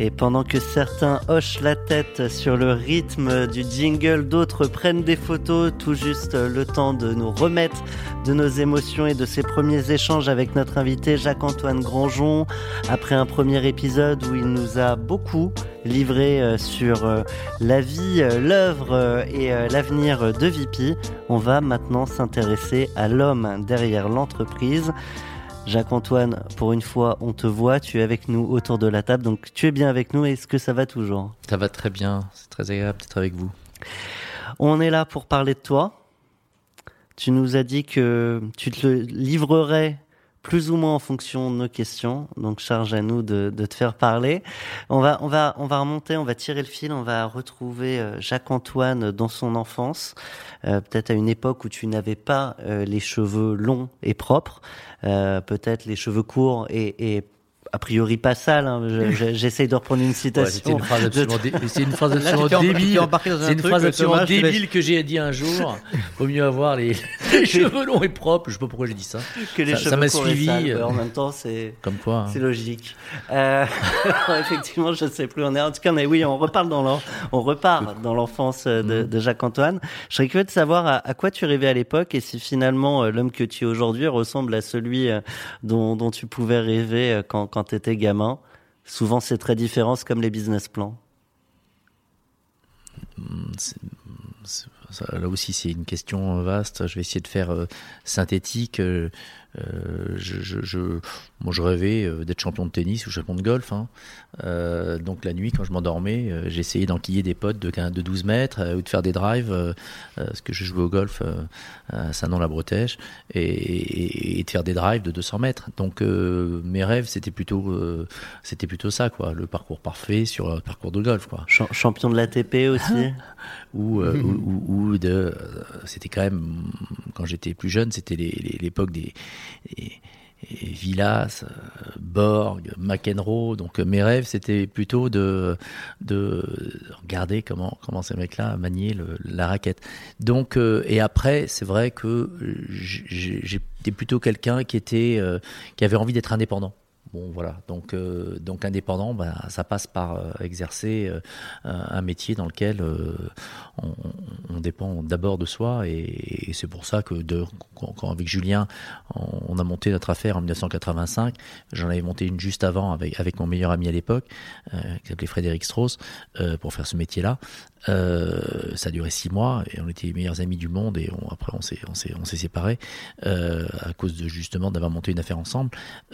Et pendant que certains hochent la tête sur le rythme du jingle, d'autres prennent des photos, tout juste le temps de nous remettre de nos émotions et de ces premiers échanges avec notre invité Jacques-Antoine Granjon, après un premier épisode où il nous a beaucoup livré euh, sur euh, la vie, euh, l'œuvre et l'avenir de Vipi, on va maintenant s'intéresser à l'homme derrière l'entreprise. Jacques-Antoine, pour une fois, on te voit, tu es avec nous autour de la table, donc tu es bien avec nous, est-ce que ça va toujours? Ça va très bien, c'est très agréable d'être avec vous. On est là pour parler de toi. Tu nous as dit que tu te livrerais plus ou moins en fonction de nos questions. Donc charge à nous de, te faire parler. On va, on va, on va remonter, on va tirer le fil, on va retrouver euh, Jacques Antoine dans son enfance, euh, peut-être à une époque où tu n'avais pas euh, les cheveux longs et propres, peut-être les cheveux courts et, et a priori pas sale. Hein. J'essaye de reprendre une citation. c'est une phrase absolument, débile. C'est une phrase absolument débile que j'ai dit un jour. Vaut mieux avoir les, cheveux longs et propres. Je sais pas pourquoi j'ai dit ça. Que les ça m'a suivi. Euh, en même temps, c'est comme quoi. Hein. C'est logique. Euh, effectivement, je ne sais plus. On est en tout cas, mais oui, on repart dans on repart dans l'enfance de, mm-hmm. de Jacques Antoine. Je serais curieux de savoir à, à quoi tu rêvais à l'époque et si finalement euh, l'homme que tu es aujourd'hui ressemble à celui dont, dont tu pouvais rêver quand, quand tu étais gamin. Souvent, c'est très différent, comme les business plans. Hmm, là aussi, c'est une question vaste. Je vais essayer de faire euh, synthétique. Euh, euh, je, je, je, moi, je rêvais euh, d'être champion de tennis ou champion de golf. Hein. Euh, donc la nuit, quand je m'endormais, j'essayais d'enquiller des potes de, de 12 mètres ou de faire des drives, parce que je jouais au golf à Saint-Nom-la-Bretèche, et, et, de faire des drives de 200 mètres. Donc mes rêves, c'était plutôt, c'était plutôt ça, quoi, le parcours parfait sur un parcours de golf. Quoi. champion de l'ATP aussi ou, ou, ou, de, c'était quand même, quand j'étais plus jeune, c'était l'époque des et, Villas, euh, Borg, McEnroe. Donc euh, mes rêves, c'était plutôt de, de regarder comment, comment ces mecs-là maniaient la raquette. Donc, euh, et après, c'est vrai que j'étais plutôt quelqu'un qui, qui avait envie d'être indépendant. Bon voilà, donc donc indépendant, ben, ça passe par exercer un métier dans lequel on, dépend d'abord de soi et, c'est pour ça que de, quand, avec Julien on, a monté notre affaire en 1985, j'en avais monté une juste avant avec avec mon meilleur ami à l'époque qui s'appelait Frédéric Strauss pour faire ce métier-là. Euh, ça a duré six mois et on était les meilleurs amis du monde et après on s'est on s'est on s'est séparés euh, à cause de justement d'avoir monté une affaire ensemble.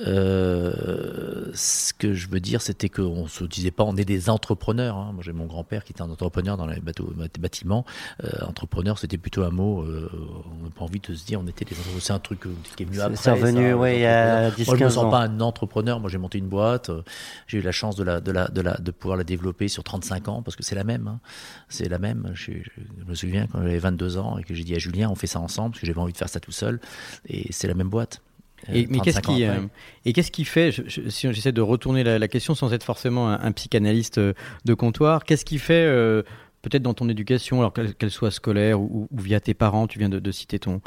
Euh, ce que je veux dire, c'était qu'on se disait pas on est des entrepreneurs. Hein. Moi j'ai mon grand-père qui était un entrepreneur dans les bâtiments. Euh, entrepreneur, c'était plutôt un mot. Euh, on n'a pas envie de se dire on des. C'est un truc qui est venu après. C'est revenu, oui, il y a 10 Moi je me sens ans. pas un entrepreneur. Moi j'ai monté une boîte. J'ai eu la chance de la de la de la de pouvoir la développer sur 35 ans parce que c'est la même. Hein c'est la même. Je, me souviens quand j'avais 22 ans et que j'ai dit à Julien, on fait ça ensemble, parce que j'avais envie de faire ça tout seul. Et c'est la même boîte. Et, mais qu'est-ce qui, euh, et qu'est-ce qui fait, si j'essaie de retourner la, question sans être forcément un, psychanalyste euh, de comptoir, qu'est-ce qui fait, euh, peut-être dans ton éducation, alors qu'elle soit scolaire ou, via tes parents, tu viens de, citer ton,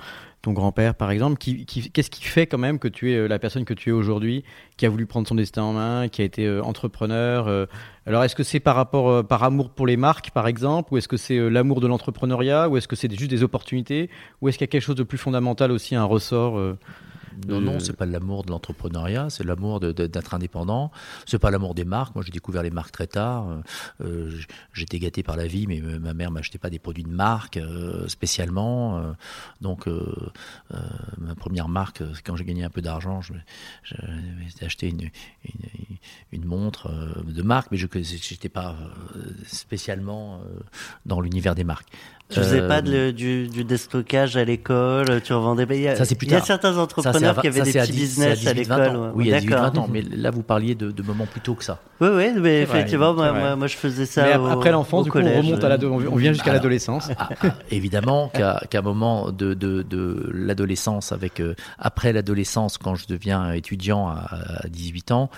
ton grand-père par exemple, qui, qu'est-ce qui fait quand même que tu es la personne que tu es aujourd'hui, qui a voulu prendre son destin en main, qui a été entrepreneur alors, est-ce que c'est par rapport, euh, par amour pour les marques, par exemple, ou est-ce que c'est euh, l'amour de l'entrepreneuriat, ou est-ce que c'est juste des opportunités, ou est-ce qu'il y a quelque chose de plus fondamental aussi, un ressort euh, Non, non, c'est pas l'amour de l'entrepreneuriat, c'est l'amour d'être indépendant. C'est pas l'amour des marques. Moi, j'ai découvert les marques très tard. Euh, j'étais gâté par la vie, mais ma mère m'achetait pas des produits de marque euh, spécialement. Euh, donc, ma première marque, quand j'ai gagné un peu d'argent, j'ai acheté une, une, une, montre de marque, mais je n'étais pas spécialement dans l'univers des marques. Tu faisais pas de, du, du déstockage à l'école, tu revendais. Il y a, ça c'est plus Il y a certains entrepreneurs qui avaient des petits business à, l'école. Oui, il y a 18 20 ans, mais là vous parliez de, de moments plus tôt que ça. Oui, oui, mais effectivement, moi, moi, moi, je faisais ça. Mais après l'enfance, du coup, on remonte à on vient jusqu'à l'adolescence. Ah, ah, évidemment qu'à un moment de, de, de l'adolescence, avec euh, après l'adolescence, quand je deviens étudiant à, 18 ans,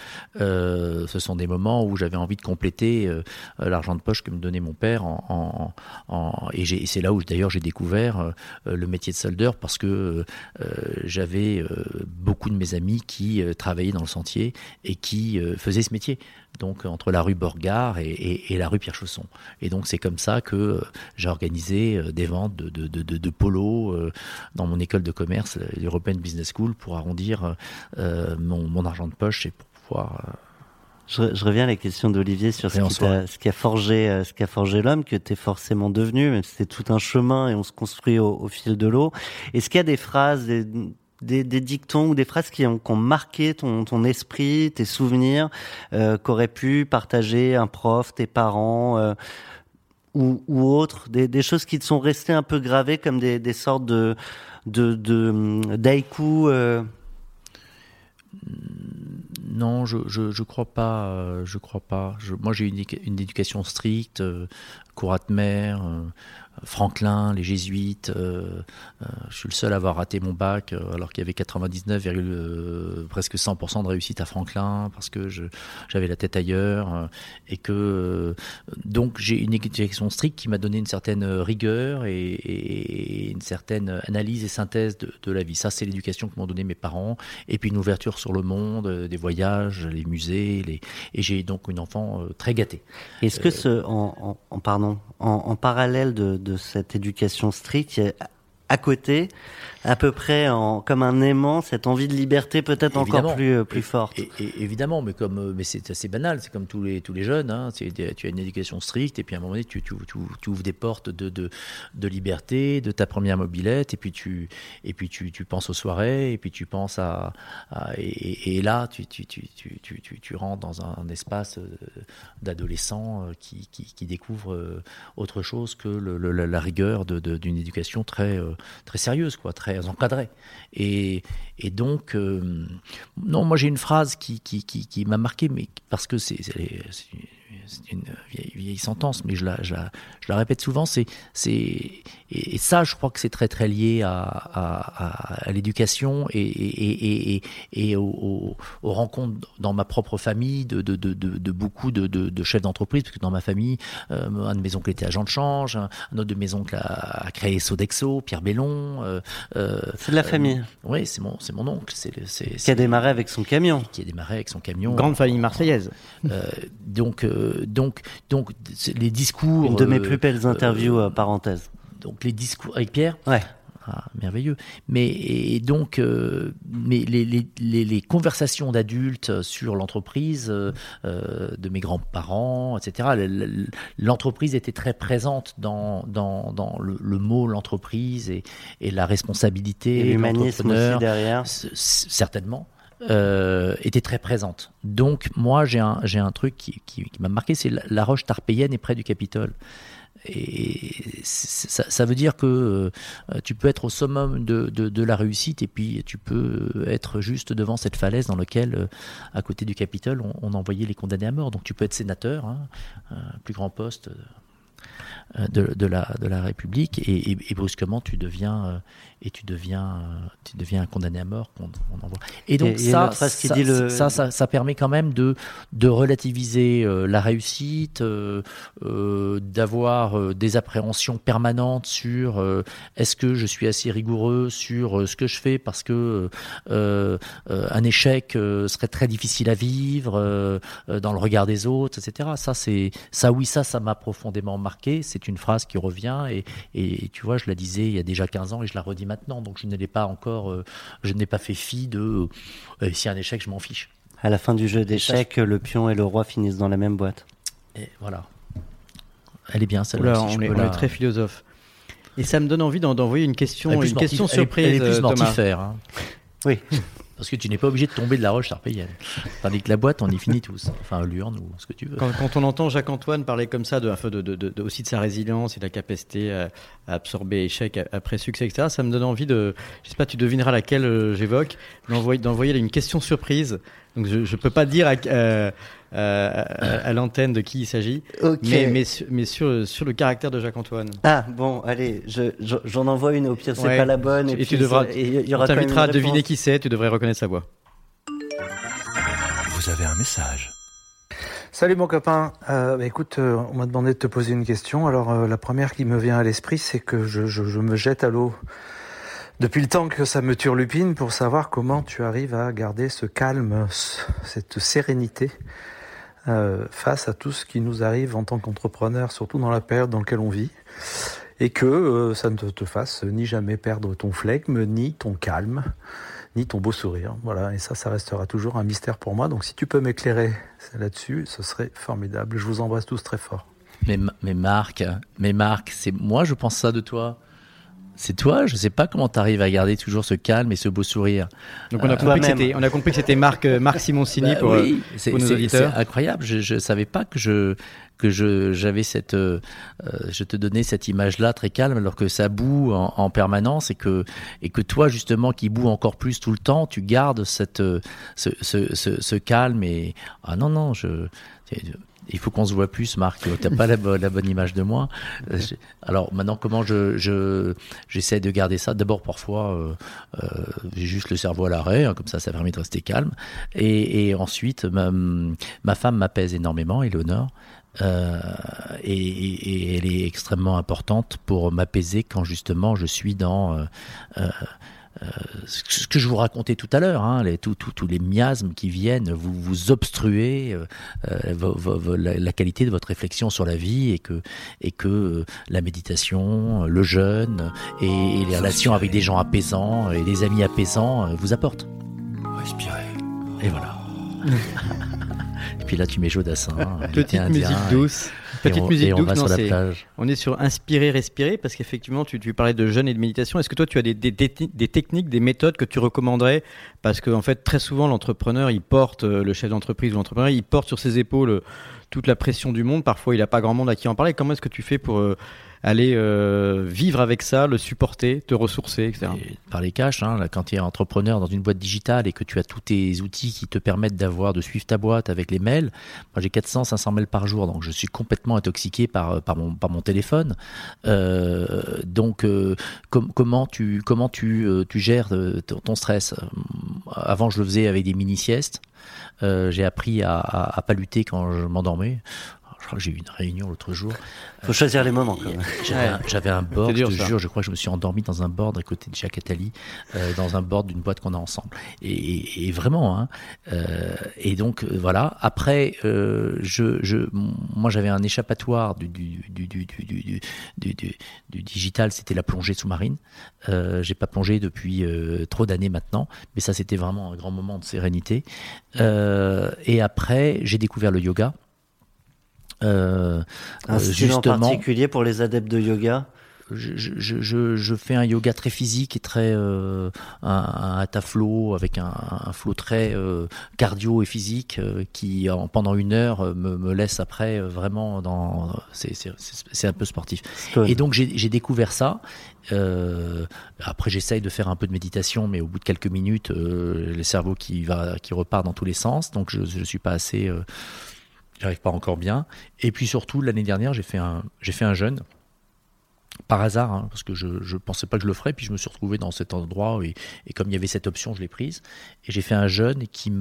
euh, ce sont des moments où j'avais envie de compléter euh, l'argent de poche que me donnait mon père en, en, en et j'ai et c'est là où d'ailleurs j'ai découvert euh, le métier de soldeur parce que euh, j'avais euh, beaucoup de mes amis qui travaillaient dans le sentier et qui faisaient ce métier. Donc entre la rue Borgard et, la rue Pierre-Chausson. Et donc c'est comme ça que j'ai organisé des ventes de polo dans mon école de commerce, l'European Business School, pour arrondir mon, mon, argent de poche et pour pouvoir je, reviens à la question d'Olivier sur ce qui, a, ce qui, a, forgé, euh, ce qui a forgé l'homme, que tu es forcément devenu, mais c'était tout un chemin et on se construit au, fil de l'eau. Est-ce qu'il y a des phrases, des, des, des, dictons ou des phrases qui ont, qui ont marqué ton, ton, esprit, tes souvenirs, euh, qu'aurait pu partager un prof, tes parents euh, ou, ou autres, des, des, choses qui te sont restées un peu gravées comme des, des sortes de de, de d'haïkus euh... Non, je, je, crois pas. Euh, je crois pas. Moi, j'ai une, une éducation stricte, euh, de mer, euh, Franklin, les jésuites. Euh, euh, je suis le seul à avoir raté mon bac euh, alors qu'il y avait 99, presque 100% de réussite à Franklin parce que j'avais la tête ailleurs et que donc j'ai une éducation stricte qui m'a donné une certaine rigueur et, une certaine analyse et synthèse de, la vie. Ça, c'est l'éducation que m'ont donné mes parents et puis une ouverture sur le monde, des voyages, les musées, les... et j'ai donc une enfant très gâtée. Est-ce que ce, en, en, pardon, en, parallèle de de cette éducation stricte, à côté, à peu près en, comme un aimant, cette envie de liberté peut-être encore plus, euh, plus forte. Et, évidemment, mais, comme, euh, mais c'est assez banal, c'est comme tous les, tous les jeunes, hein, tu as une éducation stricte, et puis à un moment donné, tu, tu, tu, ouvres des portes de, de, de, liberté, de ta première mobilette, et puis tu, et puis tu, tu penses aux soirées, et puis tu penses à... et, là, tu, tu, tu, tu, tu, tu rentres dans un, espace euh, d'adolescents qui, qui, qui découvre autre chose que le, la, rigueur d'une éducation très très sérieuse, quoi, très encadrée. Et, et donc, euh, non, moi j'ai une phrase qui, qui, qui, qui m'a marqué, mais parce que c'est c'est une vieille, vieille, sentence, mais je la, je la, je la répète souvent, c'est, c'est, et, ça, je crois que c'est très très lié à, à, à l'éducation et, et, et, et aux, aux, rencontres dans ma propre famille de, de, de, de beaucoup de, de, chefs d'entreprise, parce que dans ma famille, euh, un de mes oncles était agent de change, un autre de mes oncles a, a créé Sodexo, Pierre Bellon. Euh, euh, c'est de la famille. oui, c'est mon, c'est mon oncle. C'est, c'est, qui a démarré avec son camion. Qui a démarré avec son camion. Grande famille marseillaise. donc, donc, donc, les discours. Une de mes plus belles interviews, euh, parenthèse. Donc, les discours avec Pierre. Ouais. Ah, merveilleux. Mais et donc, euh, mais les, les, les, conversations d'adultes sur l'entreprise euh, de mes grands-parents, etc. L'entreprise était très présente dans, dans, dans le, mot l'entreprise et, et, la responsabilité. Et l'humanisme aussi derrière. Certainement euh, était très présente. Donc moi j'ai un, j'ai un truc qui, qui, m'a marqué, c'est la, roche tarpéienne est près du Capitole. Et ça, ça, veut dire que euh, tu peux être au summum de, de, la réussite et puis tu peux être juste devant cette falaise dans laquelle, euh, à côté du Capitole, on, envoyait les condamnés à mort. Donc tu peux être sénateur, hein, plus grand poste de, de, la, de la République et, et, et brusquement tu deviens euh, et tu deviens euh, tu deviens condamné à mort on, on envoie. et donc ça, ça, ça, le... ça, ça, ça, permet quand même de, de relativiser la réussite euh, d'avoir des appréhensions permanentes sur est-ce que je suis assez rigoureux sur ce que je fais parce que un échec serait très difficile à vivre dans le regard des autres etc ça c'est ça oui ça ça m'a profondément marqué marqué, c'est une phrase qui revient et, et, tu vois, je la disais il y a déjà 15 ans et je la redis maintenant. Donc je n'ai pas encore, euh, je n'ai pas fait fi de euh, si un échec, je m'en fiche. À la fin du jeu d'échecs, le pion et le roi finissent dans la même boîte. Et voilà. Elle est bien celle-là. On, est, on est très philosophe. Et ça me donne envie d'envoyer une question, une question surprise. Elle est, plus mortifère. Hein. Oui. Parce que tu n'es pas obligé de tomber de la roche Sarpéienne. Tandis que la boîte, on y finit tous. Enfin, l'urne ou ce que tu veux. Quand, on entend Jacques-Antoine parler comme ça, de, aussi de sa résilience et de la capacité à, absorber échec après succès, etc., ça me donne envie de. Je sais pas, tu devineras laquelle euh, j'évoque, d'envoyer une question surprise. Donc je ne peux pas dire à, euh, euh, à, l'antenne de qui il s'agit, mais, mais, mais, sur, sur le caractère de Jacques-Antoine. Ah bon, allez, j'en envoie une, au pire c'est pas la bonne. Et, tu devras, il y aura on t'invitera à deviner qui c'est, tu devrais reconnaître sa voix. Vous avez un message. Salut mon copain, euh, bah, écoute, euh, on m'a demandé de te poser une question. Alors euh, la première qui me vient à l'esprit, c'est que je, je, je me jette à l'eau depuis le temps que ça me turlupine pour savoir comment tu arrives à garder ce calme, cette sérénité euh, face à tout ce qui nous arrive en tant qu'entrepreneur, surtout dans la période dans laquelle on vit, et que euh, ça ne te fasse ni jamais perdre ton flegme, ni ton calme, ni ton beau sourire. Voilà, et ça, ça restera toujours un mystère pour moi. Donc si tu peux m'éclairer là-dessus, ce serait formidable. Je vous embrasse tous très fort. Mais, mais Marc, mais Marc, c'est moi, je pense ça de toi c'est toi. Je sais pas comment tu arrives à garder toujours ce calme et ce beau sourire. Donc on a, euh, compris, que c'était, on a compris que c'était Marc, euh, Marc Simoncini bah pour, oui, euh, nos auditeurs. C'est incroyable. Je, ne savais pas que je que je j'avais cette je te donnais cette image là très calme alors que ça boue en, permanence et que et que toi justement qui boue encore plus tout le temps tu gardes cette ce, ce, ce, ce calme et ah non non je il faut qu'on se voit plus, Marc. Tu n'as pas la, bonne image de moi. Euh, alors maintenant, comment je j'essaie de garder ça? D'abord, parfois, euh, euh, j'ai juste le cerveau à l'arrêt, hein, comme ça, ça permet de rester calme. Et, ensuite, ma, femme m'apaise énormément, Eleonore. Euh, et, elle est extrêmement importante pour m'apaiser quand justement je suis dans euh, ce que je vous racontais tout à l'heure, hein, tous les miasmes qui viennent vous, vous obstruer euh, euh, la, qualité de votre réflexion sur la vie et que, et que la méditation, le jeûne et, les relations avec des gens apaisants et des amis apaisants vous apportent. Respirez. Et voilà. et puis là, tu mets Jodassin. Petite musique douce. Petite musique douce, on, on est sur inspirer, respirer, parce qu'effectivement, tu, tu, parlais de jeûne et de méditation. Est-ce que toi, tu as des, des, des, techniques, des méthodes que tu recommanderais? Parce qu'en en fait, très souvent, l'entrepreneur, il porte, euh, le chef d'entreprise ou l'entrepreneur, il porte sur ses épaules euh, toute la pression du monde. Parfois, il n'a pas grand monde à qui en parler. Comment est-ce que tu fais pour euh, aller euh, vivre avec ça, le supporter, te ressourcer, etc. par les cash, hein, quand tu es entrepreneur dans une boîte digitale et que tu as tous tes outils qui te permettent d'avoir, de suivre ta boîte avec les mails, moi j'ai 400, 500 mails par jour, donc je suis complètement intoxiqué par, euh, par, mon, téléphone. Euh, donc comment tu, gères ton stress? Avant je le faisais avec des mini-siestes. j'ai appris à, à, pas quand je m'endormais crois que j'ai eu une réunion l'autre jour. Faut choisir les moments. J'avais un, board, je te jure, je crois que je me suis endormi dans un board à côté de Jacques Attali, euh, dans un board d'une boîte qu'on a ensemble. Et, vraiment, hein, euh, et donc euh, voilà. Après, je, je, moi j'avais un échappatoire du, du, du, du, du, du, du digital, c'était la plongée sous-marine. j'ai pas plongé depuis trop d'années maintenant, mais ça c'était vraiment un grand moment de sérénité. et après, j'ai découvert le yoga. Euh, un euh, style en particulier pour les adeptes de yoga? je, je, je, je, fais un yoga très physique et très euh, un, un flow avec un, un flow très euh, cardio et physique euh, qui en, pendant une heure me, me laisse après vraiment dans c'est un peu sportif. Et donc j'ai découvert ça. Après j'essaye de faire un peu de méditation mais au bout de quelques minutes le cerveau qui va qui repart dans tous les sens. Donc je je suis pas assez j'arrive pas encore bien. Et puis surtout, l'année dernière, j'ai fait un, j'ai fait un jeûne. Par hasard, hein, parce que je ne pensais pas que je le ferais, puis je me suis retrouvé dans cet endroit, et, et comme il y avait cette option, je l'ai prise. Et j'ai fait un jeûne qui,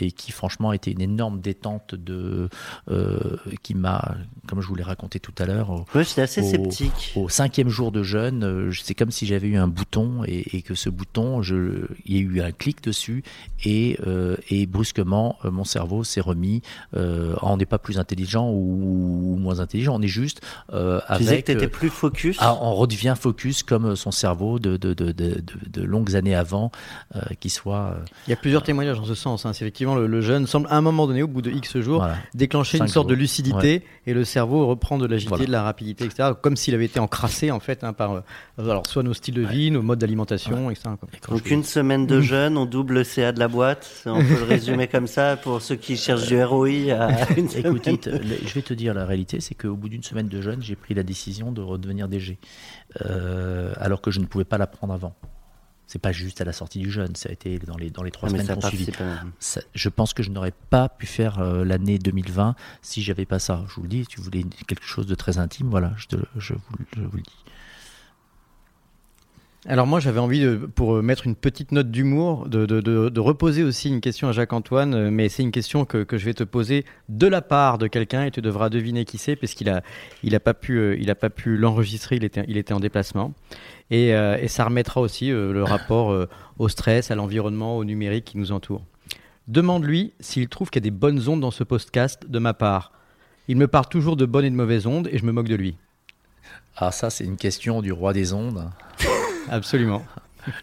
et qui franchement a été une énorme détente de, euh, qui m'a, comme je vous l'ai raconté tout à l'heure, oui, j'étais assez au, sceptique. Au cinquième jour de jeûne, euh, c'est comme si j'avais eu un bouton et, et, que ce bouton, je, il y a eu un clic dessus et, euh, et brusquement, mon cerveau s'est remis. Euh, on n'est pas plus intelligent ou, ou, moins intelligent, on est juste euh, tu avec. disais que tu étais plus focus. Ah, on redevient focus comme son cerveau de, de, de, de, de longues années avant, euh, qui soit. Il y a plusieurs témoignages en ce sens. Hein. C'est effectivement le, le, jeune semble à un moment donné, au bout de X jours, voilà. déclencher une sorte jours. de lucidité ouais. et le cerveau reprend de l'agilité, voilà. de la rapidité, etc. Comme s'il avait été encrassé en fait hein, par euh, alors soit nos styles de vie, ouais. nos modes d'alimentation, etc. Quoi. Donc une semaine de jeûne, on double le CA de la boîte. On peut le résumer comme ça pour ceux qui cherchent du ROI. À une Écoute, je vais te dire la réalité, c'est qu'au bout d'une semaine de jeûne, j'ai pris la décision de redevenir Euh, alors que je ne pouvais pas la prendre avant. C'est pas juste à la sortie du jeûne, ça a été dans les, dans les trois Ah, semaines qui ont suivi. Ça- je pense que je n'aurais pas pu faire euh, l'année 2020 si j'avais pas ça. Je vous le dis, si tu voulais quelque chose de très intime, voilà, je, te, je, vous, je vous le dis. Alors moi j'avais envie, de, pour euh, mettre une petite note d'humour, de, de, de, reposer aussi une question à Jacques-Antoine, euh, mais c'est une question que, que je vais te poser de la part de quelqu'un et tu devras deviner qui c'est, parce qu'il a, il a pas pu, euh, il a pas pu l'enregistrer, il était, il était en déplacement. Et, euh, et ça remettra aussi euh, le rapport euh, au stress, à l'environnement, au numérique qui nous entoure. Demande-lui s'il trouve qu'il y a des bonnes ondes dans ce podcast de ma part. Il me parle toujours de bonnes et de mauvaises ondes et je me moque de lui. Ah ça, c'est une question du roi des ondes, Absolument.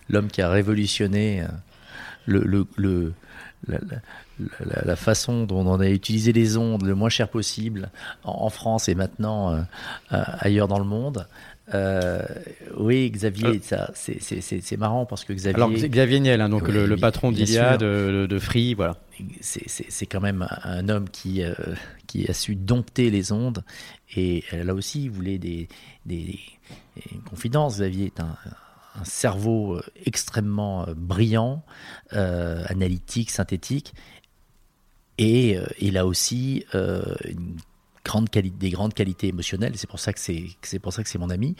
l'homme qui a révolutionné euh, le, le, le- la, la- la- la façon dont on a utilisé les ondes le moins cher possible en, en France et maintenant euh, euh, ailleurs dans le monde. Euh, oui, Xavier, ça, c'est- marrant parce que Xavier. Alors Xavier Niel, hein, donc Oui, le, patron sûr. de, de Free, voilà. c'est- quand même un, homme qui, qui a su dompter les ondes. Et là aussi, il voulait des, des, des confidences. Xavier est un, un cerveau euh, extrêmement euh, brillant, euh, analytique, synthétique. Et il a aussi des grandes qualités émotionnelles. C'est pour ça que c'est pour ça que c'est mon ami.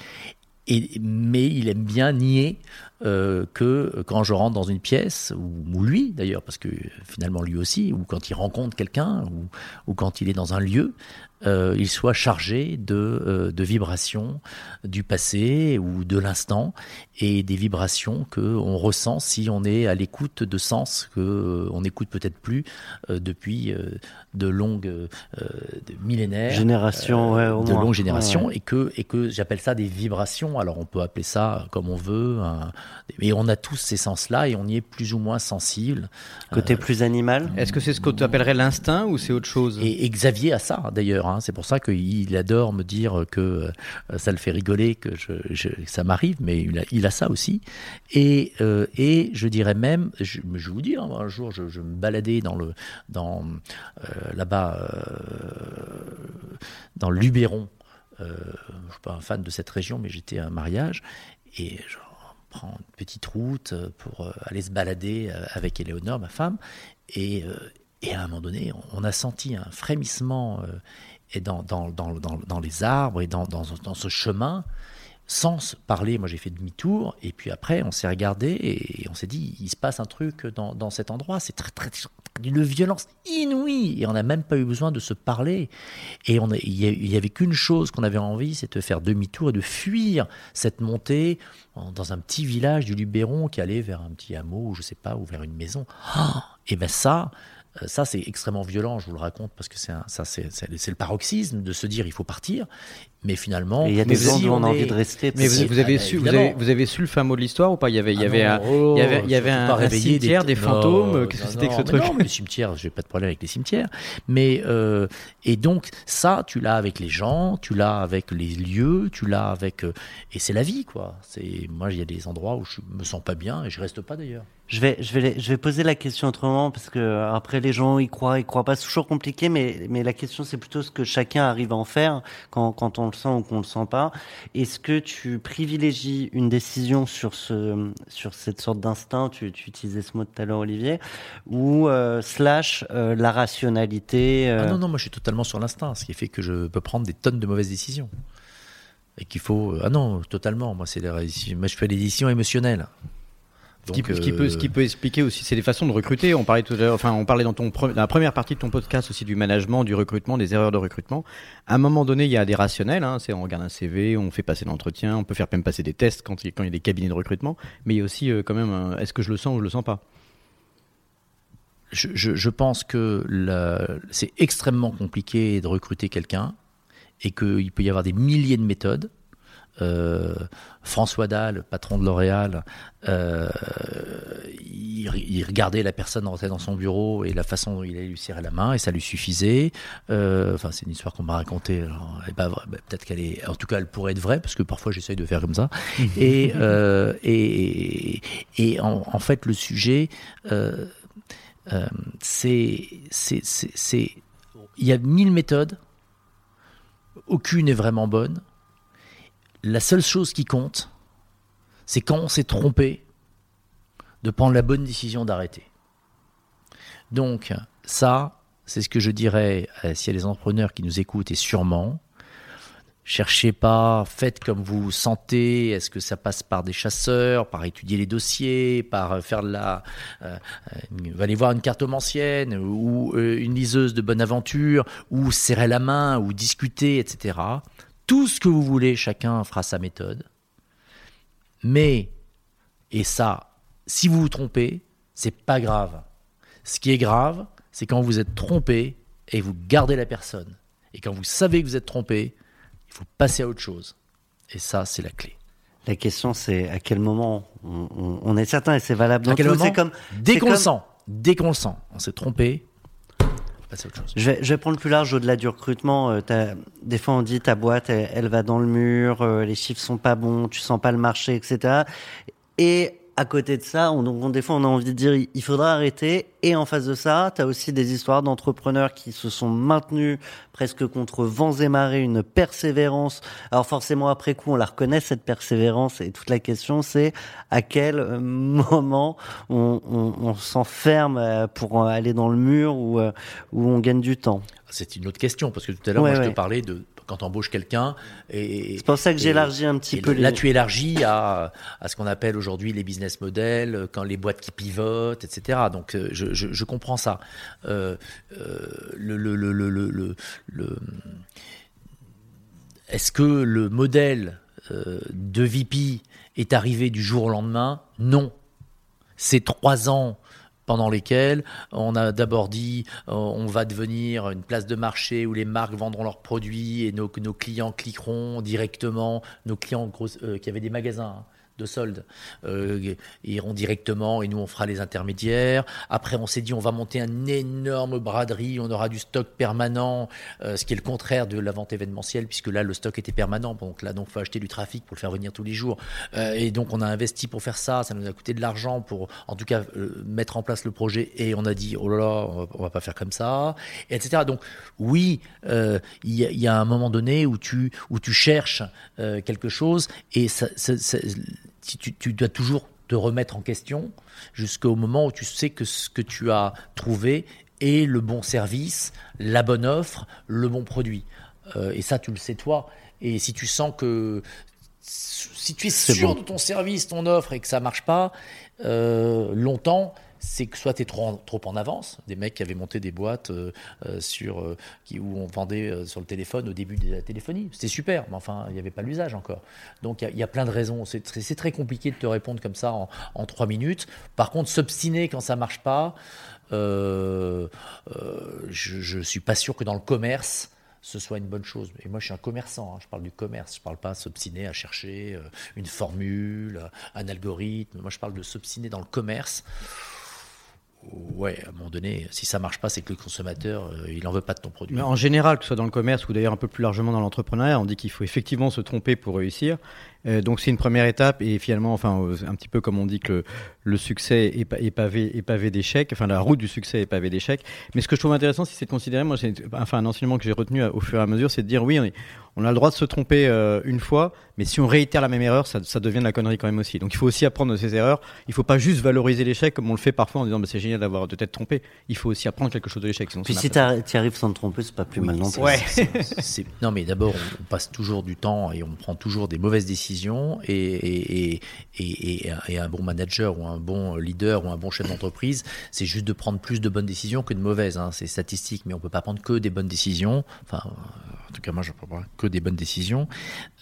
Mais il aime bien nier que quand je rentre dans une pièce, ou, lui d'ailleurs, parce que finalement lui aussi, ou quand il rencontre quelqu'un, ou quand il est dans un lieu, euh, il soit chargé de, euh, de vibrations du passé ou de l'instant, et des vibrations que on ressent si on est à l'écoute de sens que euh, on n'écoute peut-être plus euh, depuis euh, de longues euh, de millénaires Génération, ouais, au de moins. longues générations Ouais, et que et que j'appelle ça des vibrations. Alors on peut appeler ça comme on veut, un- mais on a tous ces sens-là et on y est plus ou moins sensible. Côté plus animal. Est-ce que c'est ce que tu appellerais l'instinct ou c'est autre chose? Et, et Xavier a ça d'ailleurs. hein. C'est pour ça qu'il adore me dire que euh, ça le fait rigoler, que ça m'arrive, mais il a, ça aussi. Et, euh, et je dirais même, je, vous dire, hein, un jour je, me baladais dans le dans euh, là-bas dans le Luberon. Je suis pas un fan de cette région, mais j'étais à un mariage et je prends une petite route pour aller se balader avec Éléonore, ma femme, et, et à un moment donné, on, a senti un frémissement et dans, dans, dans, dans, les arbres et dans, ce chemin. Sans parler, moi j'ai fait demi-tour, et puis après on s'est regardé et on s'est dit, il se passe un truc dans, cet endroit, c'est très, très, d'une violence inouïe, et on n'a même pas eu besoin de se parler. Et on il y a- il y avait qu'une chose qu'on avait envie, c'est de faire demi-tour et de fuir cette montée dans un petit village du Luberon qui allait vers un petit hameau, je sais pas, ou vers une maison. Ah et ben ça, ça c'est extrêmement violent, je vous le raconte, parce que c'est un- ça c'est c'est le c'est le paroxysme de se dire il faut partir, mais finalement, il y a Mais des gens ont on envie est- de rester. Mais vous, avez euh, su, vous avez, vous avez su le fin mot de l'histoire ou pas? Il y avait, il y Ah avait, non, un, oh, il y avait, un, un cimetière, des, fantômes. Qu'est-ce que non, c'était que ce truc? Non, mais les cimetières, j'ai pas de problème avec les cimetières. Mais euh, et donc ça, tu l'as avec les gens, tu l'as avec les lieux, tu l'as avec euh, et c'est la vie quoi. C'est moi, il y a des endroits où je me sens pas bien et je reste pas d'ailleurs. Je vais, poser la question autrement parce que après les gens y croient, y croient pas. C'est toujours compliqué, mais, la question c'est plutôt ce que chacun arrive à en faire quand, on le sent ou qu'on le sent pas. Est-ce que tu privilégies une décision sur ce, sur cette sorte d'instinct, tu, utilisais ce mot tout à l'heure, Olivier, ou euh, slash euh, la rationalité euh, Ah non non, moi je suis totalement sur l'instinct, ce qui fait que je peux prendre des tonnes de mauvaises décisions. et qu'il faut. Ah non, totalement. Moi, c'est moi, je fais l'édition Ce qui, peut, ce qui, peut, expliquer aussi, c'est des façons de recruter. On parlait tout à enfin, on parlait dans ton la première partie de ton podcast aussi du management, du recrutement, des erreurs de recrutement. À un moment donné, il y a des rationnels. Hein, c'est on regarde un CV, on fait passer l'entretien, on peut faire même passer des tests quand il, quand il y a des cabinets de recrutement. Mais il y a aussi euh, quand même, est-ce que je le sens ou je le sens pas? Je, je, je, pense que c'est extrêmement compliqué de recruter quelqu'un et qu'il peut y avoir des milliers de méthodes. Euh, François Dahl, patron de L'Oréal, euh, il, regardait la personne rentrer dans son bureau et la façon dont il allait lui serrer la main et ça lui suffisait. Euh, enfin, c'est une histoire qu'on m'a racontée. Peut-être qu'elle est, en tout cas, elle pourrait être vraie parce que parfois j'essaye de faire comme ça. et, et, et en, fait, le sujet, c'est, c'est, il y a mille méthodes aucune est vraiment bonne. La seule chose qui compte, c'est quand on s'est trompé de prendre la bonne décision d'arrêter. Donc ça, c'est ce que je dirais euh, s'il y a des entrepreneurs qui nous écoutent, et sûrement, Cherchez pas, faites comme vous sentez. Est-ce que ça passe par des chasseurs, par étudier les dossiers, par faire de la, euh, euh aller voir une cartomancienne ou euh, une liseuse de bonne aventure, ou serrer la main, ou discuter, etc. Tout ce que vous voulez, chacun fera sa méthode. Mais, et ça, si vous vous trompez, c'est pas grave. Ce qui est grave, c'est quand vous êtes trompé et vous gardez la personne. Et quand vous savez que vous êtes trompé, il faut passer à autre chose. Et ça, c'est la clé. La question, c'est à quel moment on, est certain, et c'est valable dans à quel moment comme, Dès qu'on le sent, dès qu'on le sent, on s'est trompé, Je vais, je vais, prendre plus large au-delà du recrutement. Euh, des fois, on dit ta boîte, elle, va dans le mur, euh, les chiffres sont pas bons, tu sens pas le marché, etc. Et à côté de ça, on, on, des fois, on a envie de dire il faudra arrêter. Et en face de ça, tu as aussi des histoires d'entrepreneurs qui se sont maintenus presque contre vents et marées, une persévérance. Alors forcément, après coup, on la reconnaît, cette persévérance. Et toute la question, c'est à quel euh, moment on, on, on s'enferme euh, pour aller dans le mur ou, euh, où on gagne du temps? C'est une autre question, parce que tout à l'heure, moi, je te parlais de quand tu embauches quelqu'un. Et, c'est pour ça que j'élargis un petit peu. Là, tu élargis à, à ce qu'on appelle aujourd'hui les business models, quand les boîtes qui pivotent, etc. Donc, euh, je, je, je comprends ça. Euh, euh, le, le, le, le, le Est-ce que le modèle euh, de VP est arrivé du jour au lendemain? Non. C'est trois ans pendant lesquels on a d'abord dit euh, on va devenir une place de marché où les marques vendront leurs produits et nos, nos clients cliqueront directement, nos clients euh, qui avaient des magasins. De soldes. Euh, iront directement et nous on fera les intermédiaires. Après on s'est dit on va monter un énorme braderie, on aura du stock permanent, euh, ce qui est le contraire de la vente événementielle puisque là le stock était permanent, donc là donc faut acheter du trafic pour le faire venir tous les jours. Euh, et donc on a investi pour faire ça, ça nous a coûté de l'argent pour en tout cas euh, mettre en place le projet. Et on a dit oh là là on va, va pas faire comme ça, etc. Donc oui il y, a un moment donné où tu où tu cherches quelque chose. Et ça tu, dois toujours te remettre en question jusqu'au moment où tu sais que ce que tu as trouvé est le bon service, la bonne offre, le bon produit. Euh, et ça, tu le sais toi. Et si tu sens que si tu es sûr de ton service, ton offre et que ça marche pas euh, longtemps, c'est que soit tu es trop, en avance, des mecs qui avaient monté des boîtes euh, euh, sur, euh, qui, où on vendait sur le téléphone au début de la téléphonie. C'était super, mais enfin, il n'y avait pas l'usage encore. Donc il y, a plein de raisons. C'est très, compliqué de te répondre comme ça en, trois minutes. Par contre, s'obstiner quand ça marche pas, je ne suis pas sûr que dans le commerce, ce soit une bonne chose. Et moi, je suis un commerçant, hein. je parle du commerce, je ne parle pas s'obstiner à chercher une formule, un algorithme. Moi, je parle de s'obstiner dans le commerce ouais, à un moment donné, si ça marche pas, c'est que le consommateur, euh, il en veut pas de ton produit. Mais en général, que ce soit dans le commerce ou d'ailleurs un peu plus largement dans l'entrepreneuriat, on dit qu'il faut effectivement se tromper pour réussir. Euh, donc c'est une première étape et finalement, enfin, euh, un petit peu comme on dit que le, succès est, est, pavé, est pavé d'échecs, enfin la route du succès est pavée d'échecs. Mais ce que je trouve intéressant, c'est de considérer, moi, c'est enfin un enseignement que j'ai retenu au fur et à mesure, c'est de dire oui, on, on, a le droit de se tromper une fois, mais si on réitère la même erreur, ça, ça, devient de la connerie quand même aussi. Donc il faut aussi apprendre de ces erreurs. Il faut pas juste valoriser l'échec comme on le fait parfois en disant bah, c'est génial d'avoir de t'être trompé. Il faut aussi apprendre quelque chose de l'échec. Puis si tu arrives sans te tromper, c'est pas plus mal non plus. Ouais. non, mais d'abord, on, passe toujours du temps et on prend toujours des mauvaises décisions. Et, un bon manager ou un bon leader ou un bon chef d'entreprise, c'est juste de prendre plus de bonnes décisions que de mauvaises. Hein. C'est statistique, mais on peut pas prendre que des bonnes décisions. Enfin, en tout cas, moi, je ne prends pas que des bonnes décisions.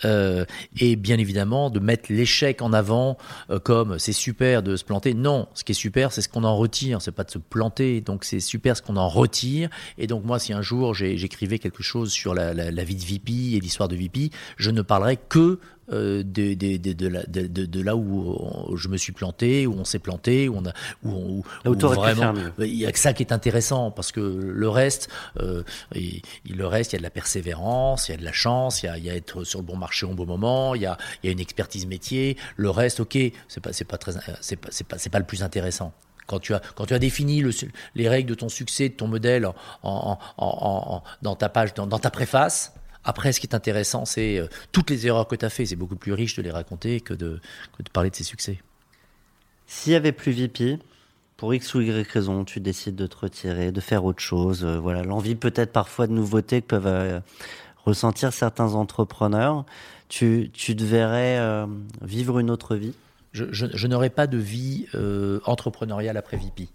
Euh, et bien évidemment, de mettre l'échec en avant euh, comme c'est super de se planter. Non, ce qui est super, c'est ce qu'on en retire. C'est pas de se planter. Donc, c'est super ce qu'on en retire. Et donc, moi, si un jour j'écrivais quelque chose sur la, la vie de VP et l'histoire de VP, je ne parlerai que euh, de, de, de, de, là où je me suis planté, où on s'est planté, où on a, où, où, vraiment, il y a que ça qui est intéressant parce que le reste, euh, il, le reste, il y a de la persévérance, il y a de la chance, il y a, il y a être sur le bon marché au bon moment, il y a, il y a une expertise métier. Le reste, ok, c'est pas, c'est pas très, c'est pas, c'est pas, c'est pas le plus intéressant. Quand tu as, quand tu as défini le, les règles de ton succès, de ton modèle en, en, en, dans ta page, dans, dans ta préface, après, ce qui est intéressant, c'est euh, toutes les erreurs que tu as fait. C'est beaucoup plus riche de les raconter que de, que de parler de ses succès. S'il y avait plus VP, pour X ou Y raison, tu décides de te retirer, de faire autre chose. Euh, voilà, l'envie peut-être parfois de nouveautés que peuvent euh, ressentir certains entrepreneurs. Tu, tu te verrais vivre une autre vie? Je, je, je n'aurais pas de vie entrepreneuriale après VP.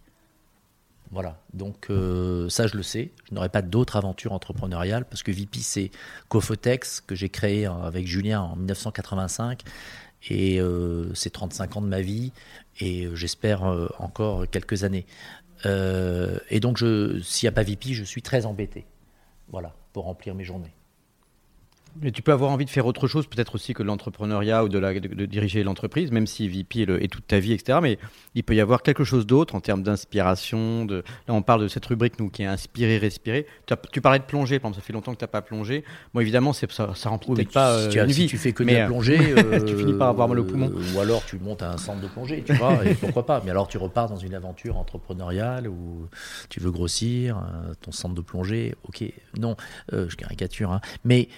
Voilà, donc euh, ça je le sais. Je n'aurai pas d'autres aventures entrepreneuriales parce que VP c'est Cofotex que j'ai créé avec Julien en 1985 et euh, c'est 35 ans de ma vie et euh, j'espère encore quelques années. et donc s'il n'y a pas VP, je suis très embêté. Voilà, pour remplir mes journées. Mais tu peux avoir envie de faire autre chose, peut-être aussi que l'entrepreneuriat ou de, la, de, diriger l'entreprise, même si VP est, toute ta vie, etc. Mais il peut y avoir quelque chose d'autre en termes d'inspiration. De... Là, on parle de cette rubrique, nous, qui est inspirer, respirer. Tu, tu parlais de plonger, par exemple, ça fait longtemps que tu n'as pas plongé. Moi, évidemment, ça, ça remplit peut-être pas si tu, euh, une si vie. tu fais que de la plongée, euh, tu finis par avoir mal au poumon. ou alors tu montes à un centre de plongée, tu vois, et pourquoi pas. Mais alors tu repars dans une aventure entrepreneuriale où tu veux grossir, euh, ton centre de plongée, ok, non, je caricature, hein. mais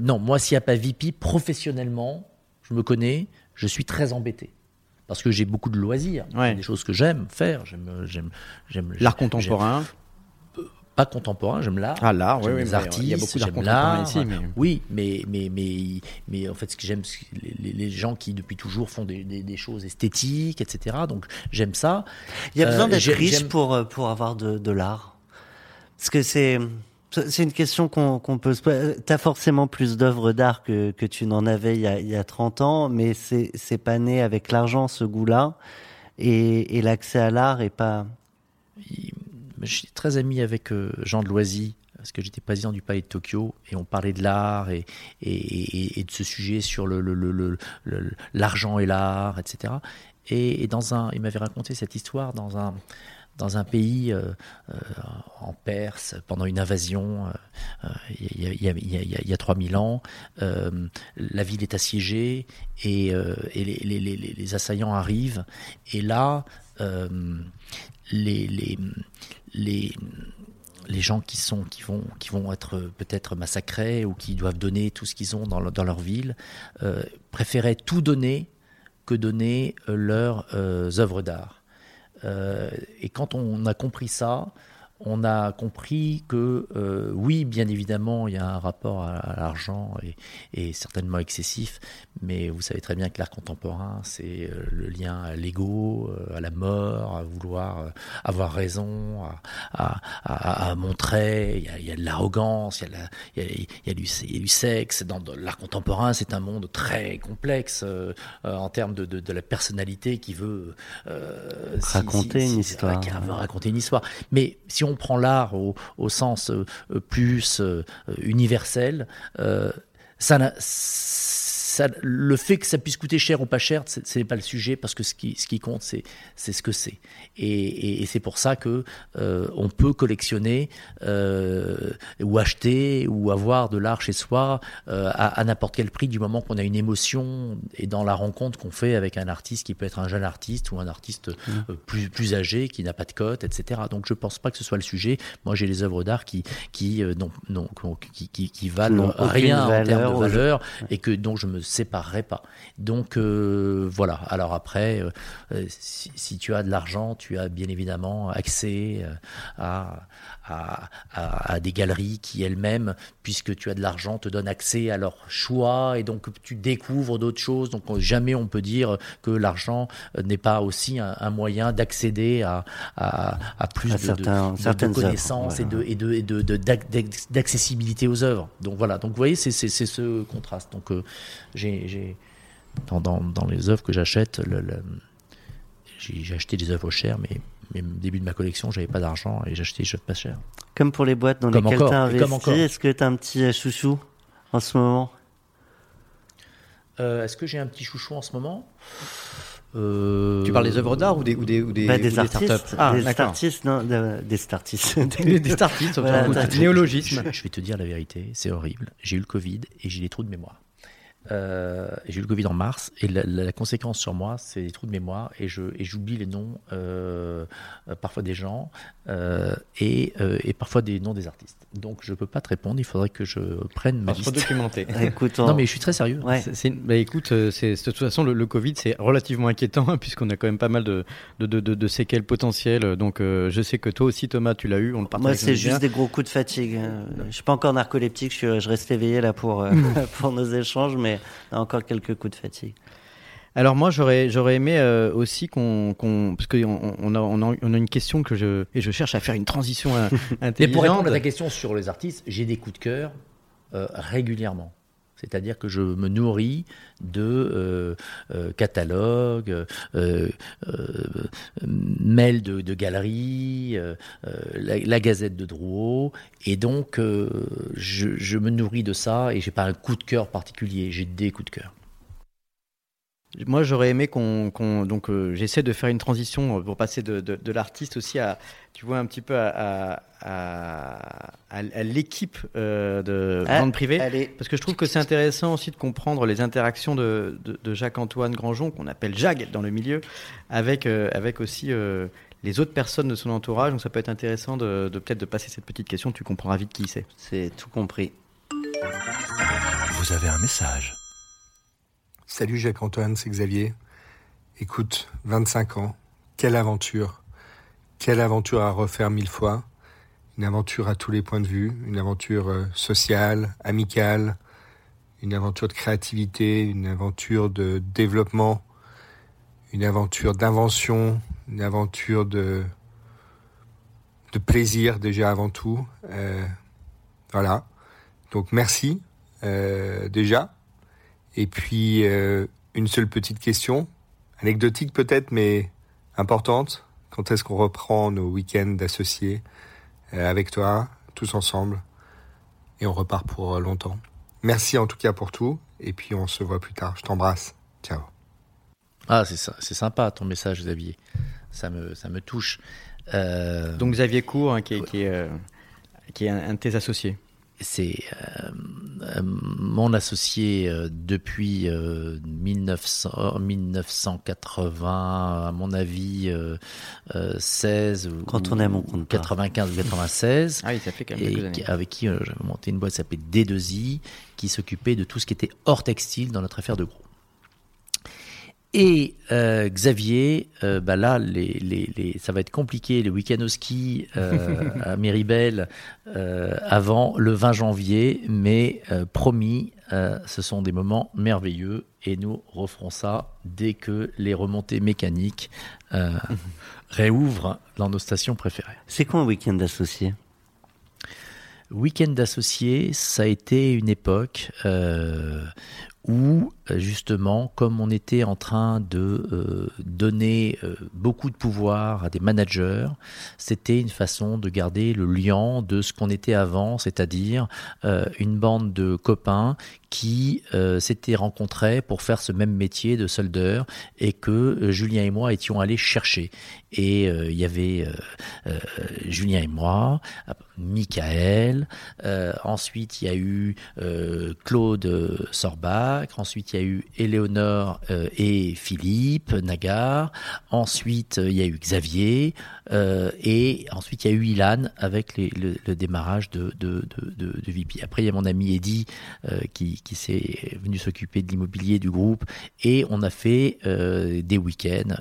non, moi, s'il n'y a pas VP, professionnellement, je me connais, je suis très embêté. Parce que j'ai beaucoup de loisirs, des choses que j'aime faire. J'aime, j'aime, j'aime l'art contemporain. Pas contemporain, j'aime l'art. Ah l'art, oui, les artistes, il y a beaucoup d'art contemporain ici. Mais... Oui, mais mais mais mais en fait, ce que j'aime, les, les, gens qui depuis toujours font des, des, choses esthétiques, etc. Donc j'aime ça. Il y a besoin euh, d'être riche pour euh, pour avoir de, de l'art. Parce que c'est c'est une question qu'on peut se poser. T'as forcément plus d'œuvres d'art que, tu n'en avais il y, a, il y a 30 ans, mais c'est pas né avec l'argent, ce goût-là. Et, l'accès à l'art est pas... Je suis très ami avec euh, Jean de Loisy, parce que j'étais président du Palais de Tokyo, et on parlait de l'art et, de ce sujet sur l'argent le, et l'art, etc. Et, dans un, il m'avait raconté cette histoire dans un dans un pays euh, euh, en Perse pendant une invasion il y, a 3000 ans. Euh, la ville est assiégée et, les, assaillants arrivent. Et là, les, les, gens qui sont qui vont qui vont être peut-être massacrés ou qui doivent donner tout ce qu'ils ont dans, leur ville préféraient tout donner que donner leurs œuvres d'art. Euh, et quand on a compris ça, on a compris que euh, oui, bien évidemment, il y a un rapport à, l'argent et, certainement excessif, mais vous savez très bien que l'art contemporain, c'est euh, le lien à l'ego, euh, à la mort, à vouloir avoir raison, à, montrer, il y, a, de l'arrogance, il, y a, du, sexe. Dans, l'art contemporain, c'est un monde très complexe en termes de, la personnalité qui veut raconter une histoire. Qui veut raconter une histoire. Mais si on on prend l'art au, sens euh, plus euh, universel, euh, ça, le fait que ça puisse coûter cher ou pas cher, ce n'est pas le sujet parce que ce qui, ce qui compte, c'est ce que c'est. Et, c'est pour ça que euh, on peut collectionner euh, ou acheter ou avoir de l'art chez soi euh, à, n'importe quel prix du moment qu'on a une émotion et dans la rencontre qu'on fait avec un artiste qui peut être un jeune artiste ou un artiste mmh. plus, plus âgé qui n'a pas de cote, etc. Donc je pense pas que ce soit le sujet. Moi j'ai les œuvres d'art qui qui, non, non, qui, qui, qui valent rien en termes de valeur et que dont je me séparerai pas. Donc voilà. Alors après, si, tu as de l'argent, tu as bien évidemment accès à, à, des galeries qui elles-mêmes, puisque tu as de l'argent, te donnent accès à leur choix et donc tu découvres d'autres choses. Donc jamais on peut dire que l'argent n'est pas aussi un, moyen d'accéder à, à, plus de, certains, de, connaissances et de et de d'accessibilité aux œuvres. Donc voilà. Donc vous voyez, c'est ce contraste. Donc euh, j'ai dans, dans, dans, les œuvres que j'achète, le, j'ai acheté des œuvres chères, mais mais au début de ma collection, j'avais pas d'argent et j'achetais des choses pas chères. Comme pour les boîtes dans lesquelles tu as investi, est-ce que tu as un petit euh, chouchou en ce moment? Euh, Est-ce que j'ai un petit chouchou en ce moment? Euh... Tu parles des œuvres d'art ou des, ou des, ou des, bah, des, artistes, ah, des artistes, non, des startistes. des, des startistes, néologisme. Je, je vais te dire la vérité, c'est horrible. J'ai eu le Covid et j'ai des trous de mémoire. Euh, j'ai eu le Covid en mars et la, conséquence sur moi, c'est des trous de mémoire et j'oublie les noms euh, euh, parfois des gens et, et, parfois des noms des artistes. Donc je peux pas te répondre. Il faudrait que je prenne ma liste. documenté. écoute, non mais je suis très sérieux. Ouais. Bah, écoute, c'est de toute façon le, Covid c'est relativement inquiétant hein, puisqu'on a quand même pas mal de de, de, de, séquelles potentielles. Donc je sais que toi aussi Thomas, tu l'as eu. On le partage. Moi c'est juste des gros coups de fatigue. Je suis pas encore narcoleptique. Je, je reste éveillé là pour pour nos échanges, mais encore quelques coups de fatigue. Alors moi j'aurais j'aurais aimé euh, aussi qu'on parce qu'on on a, on a, une question que je et je cherche à faire une transition intelligente. Et pour répondre à ta question sur les artistes, j'ai des coups de cœur euh, régulièrement. C'est-à-dire que je me nourris de euh, catalogues, mails de, de galeries, la, Gazette de Drouot, et donc je, je, me nourris de ça et j'ai pas un coup de cœur particulier, j'ai des coups de cœur. Moi, j'aurais aimé qu'on, donc euh, j'essaie de faire une transition euh, pour passer de, de, l'artiste aussi à, tu vois, un petit peu à, à, à, l'équipe euh, de ah, vente privée, parce que je trouve que c'est intéressant aussi de comprendre les interactions de, de Jacques-Antoine Grangeon, qu'on appelle Jag dans le milieu, avec avec aussi les autres personnes de son entourage. Donc ça peut être intéressant de, peut-être de passer cette petite question. Tu comprendras vite qui c'est. C'est tout compris. Vous avez un message. Salut Jacques-Antoine, c'est Xavier. Écoute, 25 ans, quelle aventure. Quelle aventure à refaire mille fois. Une aventure à tous les points de vue, une aventure euh, sociale, amicale, une aventure de créativité, une aventure de développement, une aventure d'invention, une aventure de, plaisir déjà avant tout. Euh, voilà. Donc merci euh, déjà et puis, euh, une seule petite question, anecdotique peut-être, mais importante. Quand est-ce qu'on reprend nos week-ends d'associés euh, avec toi, tous ensemble, et on repart pour longtemps? Merci en tout cas pour tout, et puis on se voit plus tard. Je t'embrasse. Ciao. Ah, c'est c'est sympa ton message, Xavier. Ça me, ça me touche. Euh... Donc Xavier Cour, hein, qui, est, qui, est, euh, qui est un de tes associés c'est euh, euh, mon associé euh, depuis 1900, 1980, à mon avis, 16 ou quand on aime, on compte 95 ou 96. ah oui, ça fait quand même et années. avec qui j'avais monté une boîte qui s'appelait D2I, qui s'occupait de tout ce qui était hors textile dans notre affaire de gros. Et euh, Xavier, euh, bah là, les, les, les, ça va être compliqué, les week-ends au ski euh, à Méribel euh, avant le 20 janvier, mais promis, ce sont des moments merveilleux. Et nous referons ça dès que les remontées mécaniques réouvrent dans nos stations préférées. C'est quoi un week-end associé Week-end d'associés, ça a été une époque où justement, comme on était en train de euh, donner euh, beaucoup de pouvoir à des managers, c'était une façon de garder le lien de ce qu'on était avant, c'est-à-dire une bande de copains qui s'étaient rencontrés pour faire ce même métier de soldeur et que Julien et moi étions allés chercher. Et il y avait Julien et moi, Michael, ensuite il y a eu Claude Sorbach, ensuite il y a a eu Éléonore et Philippe Nagar. Ensuite, il y a eu Xavier. et ensuite, il y a eu Ilan avec le, démarrage de, VP. Après, il y a mon ami Eddy qui, qui s'est venu s'occuper de l'immobilier du groupe. Et on a fait des week-ends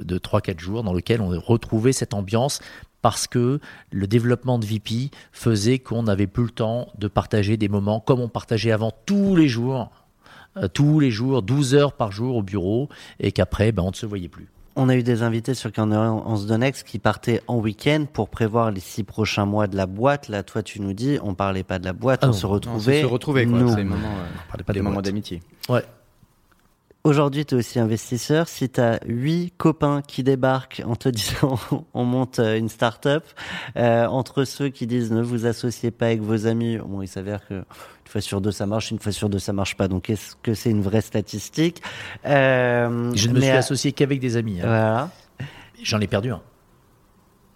de 3-4 jours dans lesquels on retrouvait cette ambiance parce que le développement de VP faisait qu'on n'avait plus le temps de partager des moments comme on partageait avant tous les jours, euh, tous les jours, 12 heures par jour au bureau, et qu'après, ben, on ne se voyait plus. On a eu des invités sur On se Next qui partaient en week-end pour prévoir les six prochains mois de la boîte. Là, toi, tu nous dis, on parlait pas de la boîte, ah on, se retrouvait. on se retrouvait, quoi. C'est euh, pas des moments d'amitié. Ouais. Aujourd'hui, tu es aussi investisseur. Si tu as huit copains qui débarquent en te disant on monte euh, une start-up, euh, entre ceux qui disent ne vous associez pas avec vos amis, bon, il s'avère que une fois sur deux ça marche, une fois sur deux ça marche pas. Donc est-ce que c'est une vraie statistique? Euh, Je ne me suis associé qu'avec des amis. Hein. Voilà. J'en ai perdu un.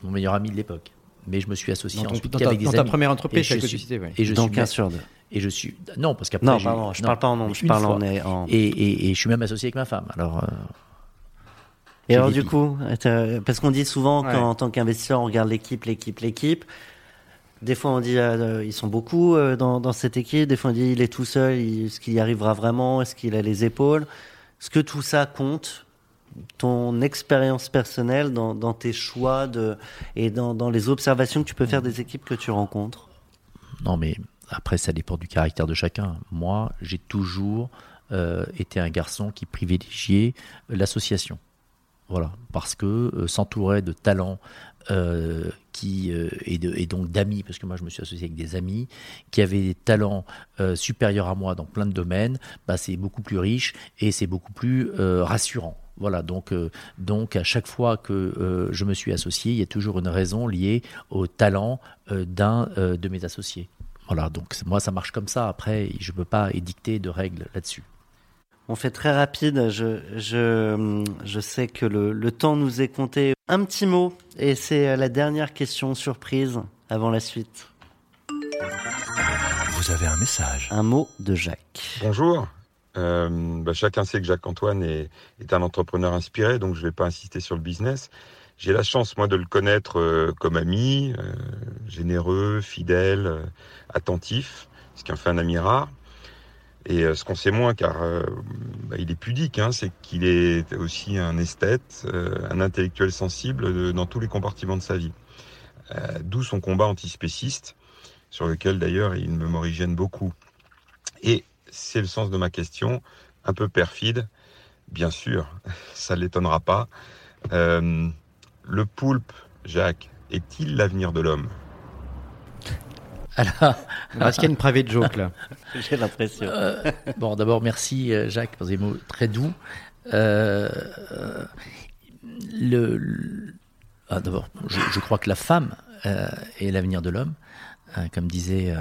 Mon meilleur ami de l'époque. Mais je me suis associé dans ensuite qu'avec des amis. Dans ta première entreprise, et je suis, et je donc un sur deux. Et je suis non parce qu'après non pardon je parle pas en nom je parle en, en... Et, et, et, je suis même associé avec ma femme alors. Euh, et alors du coup parce qu'on dit souvent qu'en tant qu'investisseur on regarde l'équipe l'équipe l'équipe. Des fois on dit euh, ils sont beaucoup euh, dans, dans, cette équipe, des fois on dit il est tout seul, est-ce qu'il y arrivera vraiment, est-ce qu'il a les épaules, est-ce que tout ça compte ton expérience personnelle dans, dans, tes choix de, et dans, dans les observations que tu peux faire des équipes que tu rencontres? Non mais après, ça dépend du caractère de chacun. Moi, j'ai toujours euh, été un garçon qui privilégiait l'association. Voilà, parce que euh, s'entourer de talents euh, qui et, de, et, donc d'amis, parce que moi je me suis associé avec des amis qui avaient des talents supérieurs à moi dans plein de domaines, bah, c'est beaucoup plus riche et c'est beaucoup plus rassurant. Voilà, donc, donc à chaque fois que je me suis associé, il y a toujours une raison liée au talent d'un de mes associés. Voilà, donc moi ça marche comme ça. Après, je ne peux pas édicter de règles là-dessus. On fait très rapide. Je, je, je sais que le, le, temps nous est compté. Un petit mot, et c'est la dernière question surprise avant la suite. Vous avez un message. Un mot de Jacques. Bonjour. Euh, bah, chacun sait que Jacques-Antoine est, est, un entrepreneur inspiré, donc je ne vais pas insister sur le business. J'ai la chance, moi, de le connaître euh, comme ami, euh, généreux, fidèle, euh, attentif, ce qui en fait un ami rare. Et ce qu'on sait moins, car bah, il est pudique, hein, c'est qu'il est aussi un esthète, un intellectuel sensible dans tous les compartiments de sa vie. D'où son combat antispéciste, sur lequel d'ailleurs il me m'origine beaucoup. Et c'est le sens de ma question, un peu perfide, bien sûr, ça ne l'étonnera pas. Le poulpe, Jacques, est-il l'avenir de l'homme? Alors, est-ce qu'il y a une private joke là J'ai l'impression. Euh, bon, d'abord, merci euh, Jacques pour des mots très doux. Euh, le, ah, d'abord, je, crois que la femme est l'avenir de l'homme, comme disait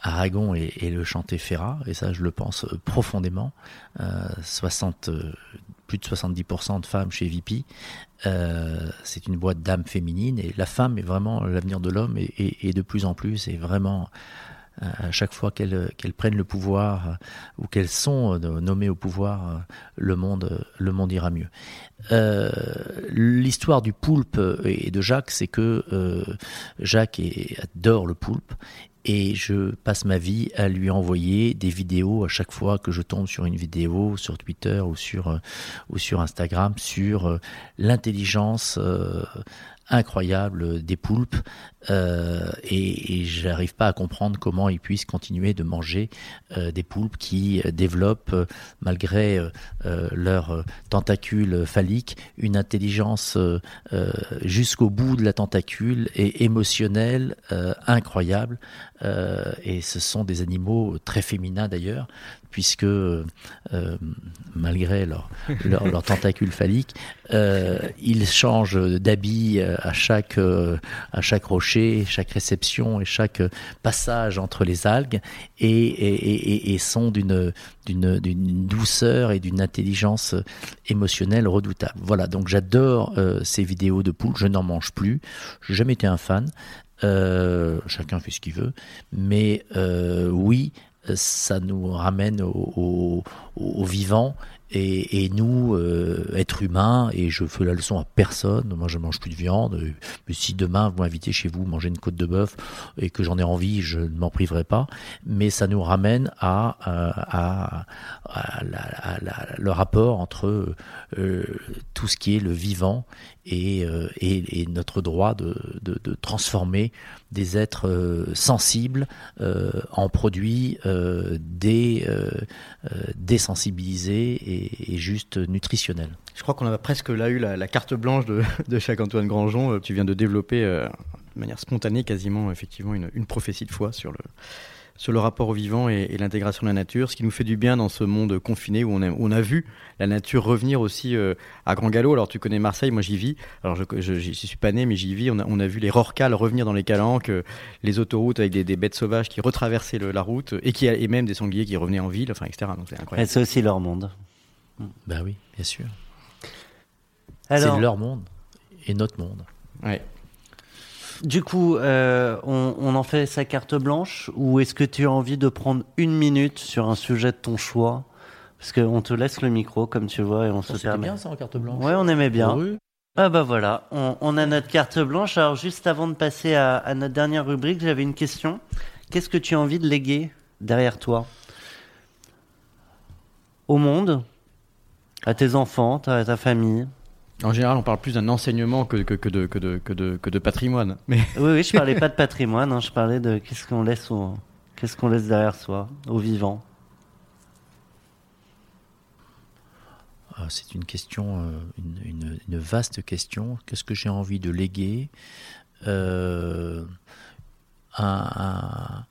Aragon et, et, le chantait Ferrat, et ça, je le pense profondément. 60 plus de 70% de femmes chez VP. Euh, c'est une boîte d'âme féminine et la femme est vraiment l'avenir de l'homme et, de plus en plus et vraiment euh, à chaque fois qu'elles prennent le pouvoir euh, ou qu'elles sont nommées au pouvoir, le monde, le monde ira mieux. L'histoire du poulpe et de Jacques, c'est que Jacques adore le poulpe et je passe ma vie à lui envoyer des vidéos à chaque fois que je tombe sur une vidéo sur Twitter ou sur euh, Instagram sur euh, l'intelligence euh, incroyable des poulpes euh, et, et j'arrive pas à comprendre comment ils puissent continuer de manger euh, des poulpes qui développent euh, malgré euh, leurs tentacules phalliques une intelligence jusqu'au bout de la tentacule et émotionnelle incroyable. Et ce sont des animaux très féminins d'ailleurs puisque euh, malgré leur, leur, leur, tentacule phallique, euh, ils changent d'habit à chaque, euh, à chaque rocher, chaque réception et chaque passage entre les algues et, et, et, et sont d'une douceur et d'une intelligence émotionnelle redoutable. Voilà, donc j'adore euh, ces vidéos de poules, je n'en mange plus, j'ai jamais été un fan, euh, chacun fait ce qu'il veut, mais oui, ça nous ramène au, au vivant et, nous, euh, êtres humains, et je fais la leçon à personne, moi je mange plus de viande, mais si demain vous m'invitez chez vous manger une côte de bœuf et que j'en ai envie, je ne m'en priverai pas. Mais ça nous ramène à, à, à, le rapport entre euh, tout ce qui est le vivant et, euh, et, notre droit de, transformer des êtres euh, sensibles euh, en produits dé, désensibilisés et, juste nutritionnels. Je crois qu'on a presque là eu la, carte blanche de, de chaque Antoine Grandjean. Tu viens de développer de manière spontanée quasiment effectivement une prophétie de foi sur le, sur le rapport au vivant et, et l'intégration de la nature, ce qui nous fait du bien dans ce monde confiné où on a, où on a vu la nature revenir aussi euh, à grand galop. Alors tu connais Marseille, moi j'y vis. Alors je, je, je, suis pas né, mais j'y vis. On a, on a vu les rorcales revenir dans les calanques, euh, les autoroutes avec des, des, bêtes sauvages qui retraversaient le, la route et, qui, et même des sangliers qui revenaient en ville, enfin, etc. Donc c'est incroyable. C'est aussi leur monde. Ben oui, bien sûr. C'est leur monde et notre monde. Ouais. Du coup, euh, on, on, en fait sa carte blanche ou est-ce que tu as envie de prendre une minute sur un sujet de ton choix? Parce qu'on te laisse le micro, comme tu vois, et on, on se permet. bien ça en carte blanche. Ouais, on aimait bien. Oui. Ah bah voilà, on, on, a notre carte blanche. Alors juste avant de passer à, à notre dernière rubrique, j'avais une question. Qu'est-ce que tu as envie de léguer derrière toi? Au monde? À tes enfants, à ta famille? En général, on parle plus d'un enseignement que, que, que, de, que, de, que, de, que de patrimoine. Mais... Oui, oui, je parlais pas de patrimoine, hein, je parlais de qu'est-ce qu'on laisse, au, qu'est-ce qu'on laisse derrière soi, au vivant. Ah, c'est une question, euh, une, une, une, vaste question. Qu'est-ce que j'ai envie de léguer euh, un, un,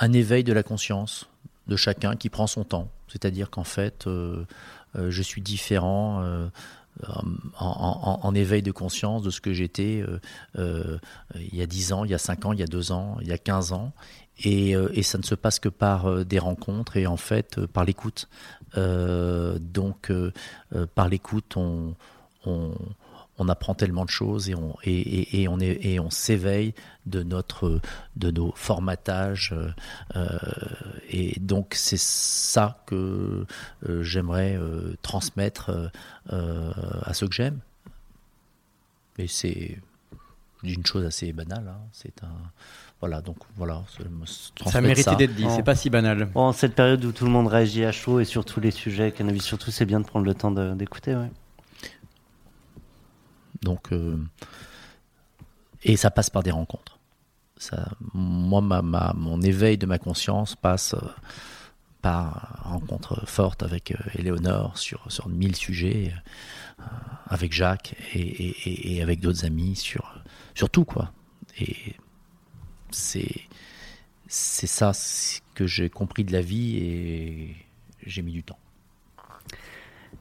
un, éveil de la conscience de chacun qui prend son temps. C'est-à-dire qu'en fait, euh, euh, je suis différent. Euh, en, en, en, éveil de conscience de ce que j'étais euh, euh, il y a 10 ans, il y a 5 ans, il y a 2 ans, il y a 15 ans. Et, euh, et ça ne se passe que par des rencontres et en fait par l'écoute. donc par l'écoute, on, on, on apprend tellement de choses et on, et, et, et on, est, et on s'éveille de, notre, de nos formatages. Euh, et donc c'est ça que euh, j'aimerais euh, transmettre euh, à ceux que j'aime. Et c'est une chose assez banale. Hein. C'est un voilà, donc voilà. Ça méritait d'être dit, c'est pas si banal. En cette période où tout le monde réagit à chaud et sur tous les sujets, cannabis surtout, c'est bien de prendre le temps d'écouter. Ouais. Donc, euh, et ça passe par des rencontres. Moi, mon éveil de ma conscience passe euh, par rencontre forte avec euh, Éléonore sur, sur mille sujets, avec Jacques et, et, et avec d'autres amis sur, sur tout, quoi. Et c'est, c'est ça que j'ai compris de la vie et j'ai mis du temps.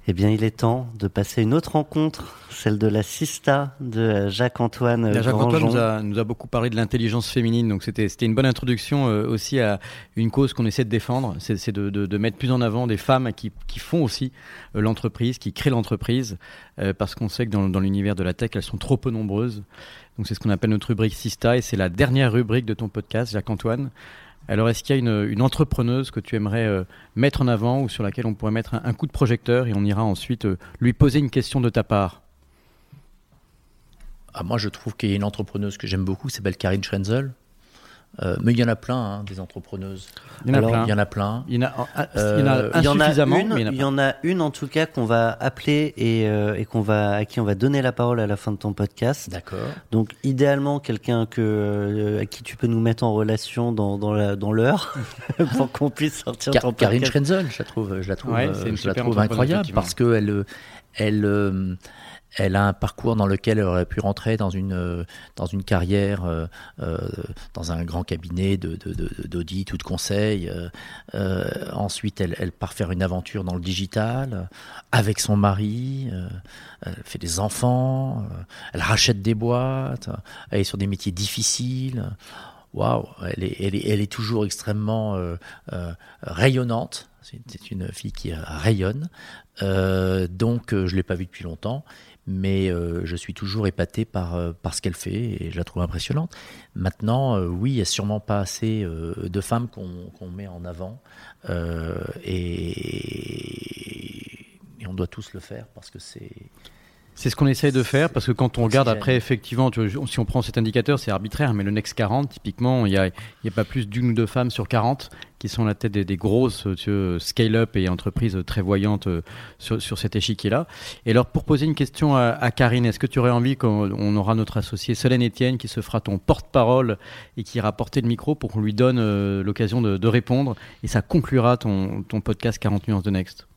Eh bien, il est temps de passer une autre rencontre, celle de la Sista de Jacques-Antoine. Jacques-Antoine nous a, nous a, beaucoup parlé de l'intelligence féminine, donc c'était une bonne introduction euh, aussi à une cause qu'on essaie de défendre, c'est de, de, de, mettre plus en avant des femmes qui, qui font aussi euh, l'entreprise, qui créent l'entreprise, euh, parce qu'on sait que dans, dans l'univers de la tech, elles sont trop peu nombreuses. Donc c'est ce qu'on appelle notre rubrique Sista, et c'est la dernière rubrique de ton podcast, Jacques-Antoine. Alors, est-ce qu'il y a une, entrepreneuse que tu aimerais euh, mettre en avant ou sur laquelle on pourrait mettre un, coup de projecteur et on ira ensuite euh, lui poser une question de ta part? Ah, Moi, je trouve qu'il y a une entrepreneuse que j'aime beaucoup, s'appelle Karine Schrenzel. Euh, mais il y en a plein, hein, des entrepreneuses. Il y en a Alors, plein. Il y en a plein. Il y en a, euh, il y en a insuffisamment, il y en a une, mais il y en a, une tout cas qu'on va appeler et, euh, et qu'on va à qui on va donner la parole à la fin de ton podcast. D'accord. Donc idéalement quelqu'un que euh, à qui tu peux nous mettre en relation dans dans l'heure pour qu'on puisse sortir Car, ton Karine podcast. Schrenzel, je la trouve, je la trouve, Ouais, euh, je la trouve incroyable parce que elle, elle, euh, elle a un parcours dans lequel elle aurait pu rentrer dans une euh, dans une carrière euh, euh, dans un grand cabinet d'audit ou de conseil. Ensuite, elle, part faire une aventure dans le digital avec son mari. elle fait des enfants. elle rachète des boîtes. Elle est sur des métiers difficiles. Waouh, elle est, elle, est, elle est toujours extrêmement rayonnante C'est une fille qui rayonne. Donc, je ne l'ai pas vue depuis longtemps, mais je suis toujours épaté par, par ce qu'elle fait et je la trouve impressionnante. Maintenant, oui, il n'y a sûrement pas assez de femmes qu'on met en avant. Et, on doit tous le faire parce que c'est c'est ce qu'on essaye de faire parce que quand on regarde après, effectivement, si on prend cet indicateur, c'est arbitraire, mais le Next 40, typiquement, il n'y a, a, pas plus d'une ou deux femmes sur 40 qui sont à la tête des, grosses scale-up et entreprises très voyantes euh, sur, sur cet échiquier-là. Et alors, pour poser une question à, Karine, est-ce que tu aurais envie qu'on aura notre associé Solène Etienne qui se fera ton porte-parole et qui ira porter le micro pour qu'on lui donne euh, l'occasion de, de, répondre et ça conclura ton, ton podcast 40 nuances de Next?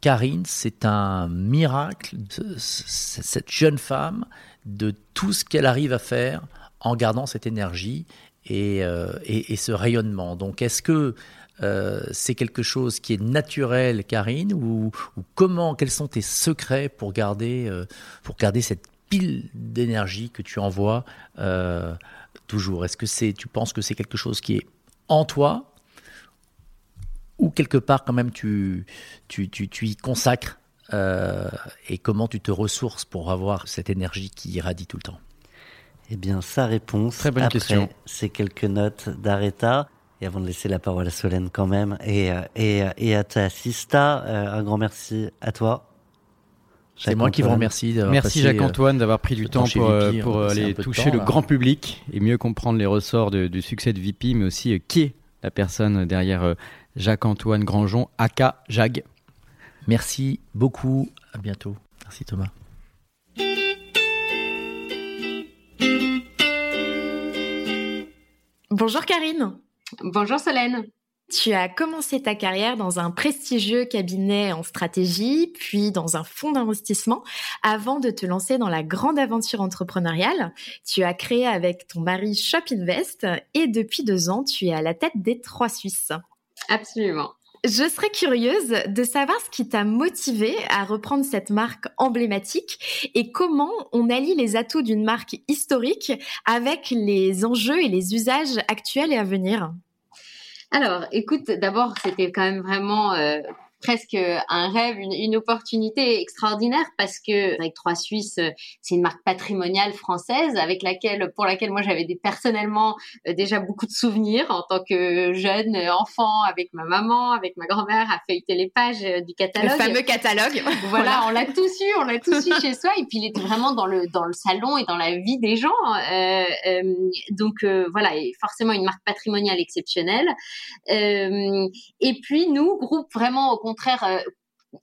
Karine, c'est un miracle, cette jeune femme, de tout ce qu'elle arrive à faire en gardant cette énergie et, euh, ce rayonnement. Donc, est-ce que euh, c'est quelque chose qui est naturel, Karine, ou, comment, quels sont tes secrets pour garder, euh, pour garder cette pile d'énergie que tu envoies toujours? Est-ce que c'est, tu penses que c'est quelque chose qui est en toi ou quelque part quand même tu, tu, tu, tu y consacres euh, et comment tu te ressources pour avoir cette énergie qui irradie tout le temps? Eh bien, sa réponse, Très bonne après question. ces quelques notes d'Areta, et avant de laisser la parole à Solène quand même, et, euh, et, euh, et à ta Sista, un grand merci à toi. C'est moi qui vous remercie. Merci Jacques-Antoine d'avoir pris du temps pour, pour aller toucher le grand public et mieux comprendre les ressorts du succès de VP, mais aussi qui est la personne derrière Jacques-Antoine Grangeon, aka Jag. Merci beaucoup. À bientôt. Merci Thomas. Bonjour Karine. Bonjour Solène. Tu as commencé ta carrière dans un prestigieux cabinet en stratégie, puis dans un fonds d'investissement, avant de te lancer dans la grande aventure entrepreneuriale. Tu as créé avec ton mari Shop Invest et depuis deux ans, tu es à la tête des Trois Suisses. Absolument. Je serais curieuse de savoir ce qui t'a motivé à reprendre cette marque emblématique et comment on allie les atouts d'une marque historique avec les enjeux et les usages actuels et à venir. Alors, écoute, d'abord, c'était quand même vraiment euh, presque un rêve, une, opportunité extraordinaire parce que avec Trois Suisses, c'est une marque patrimoniale française avec laquelle, pour laquelle moi j'avais personnellement euh, déjà beaucoup de souvenirs en tant que jeune enfant avec ma maman, avec ma grand-mère à feuilleter les pages euh, du catalogue. Le fameux catalogue. voilà, on l'a tous eu, on l'a tous eu chez soi et puis il était vraiment dans le dans le salon et dans la vie des gens. Euh, euh, donc euh, voilà, et forcément une marque patrimoniale exceptionnelle. et puis nous, groupe vraiment au contraire euh,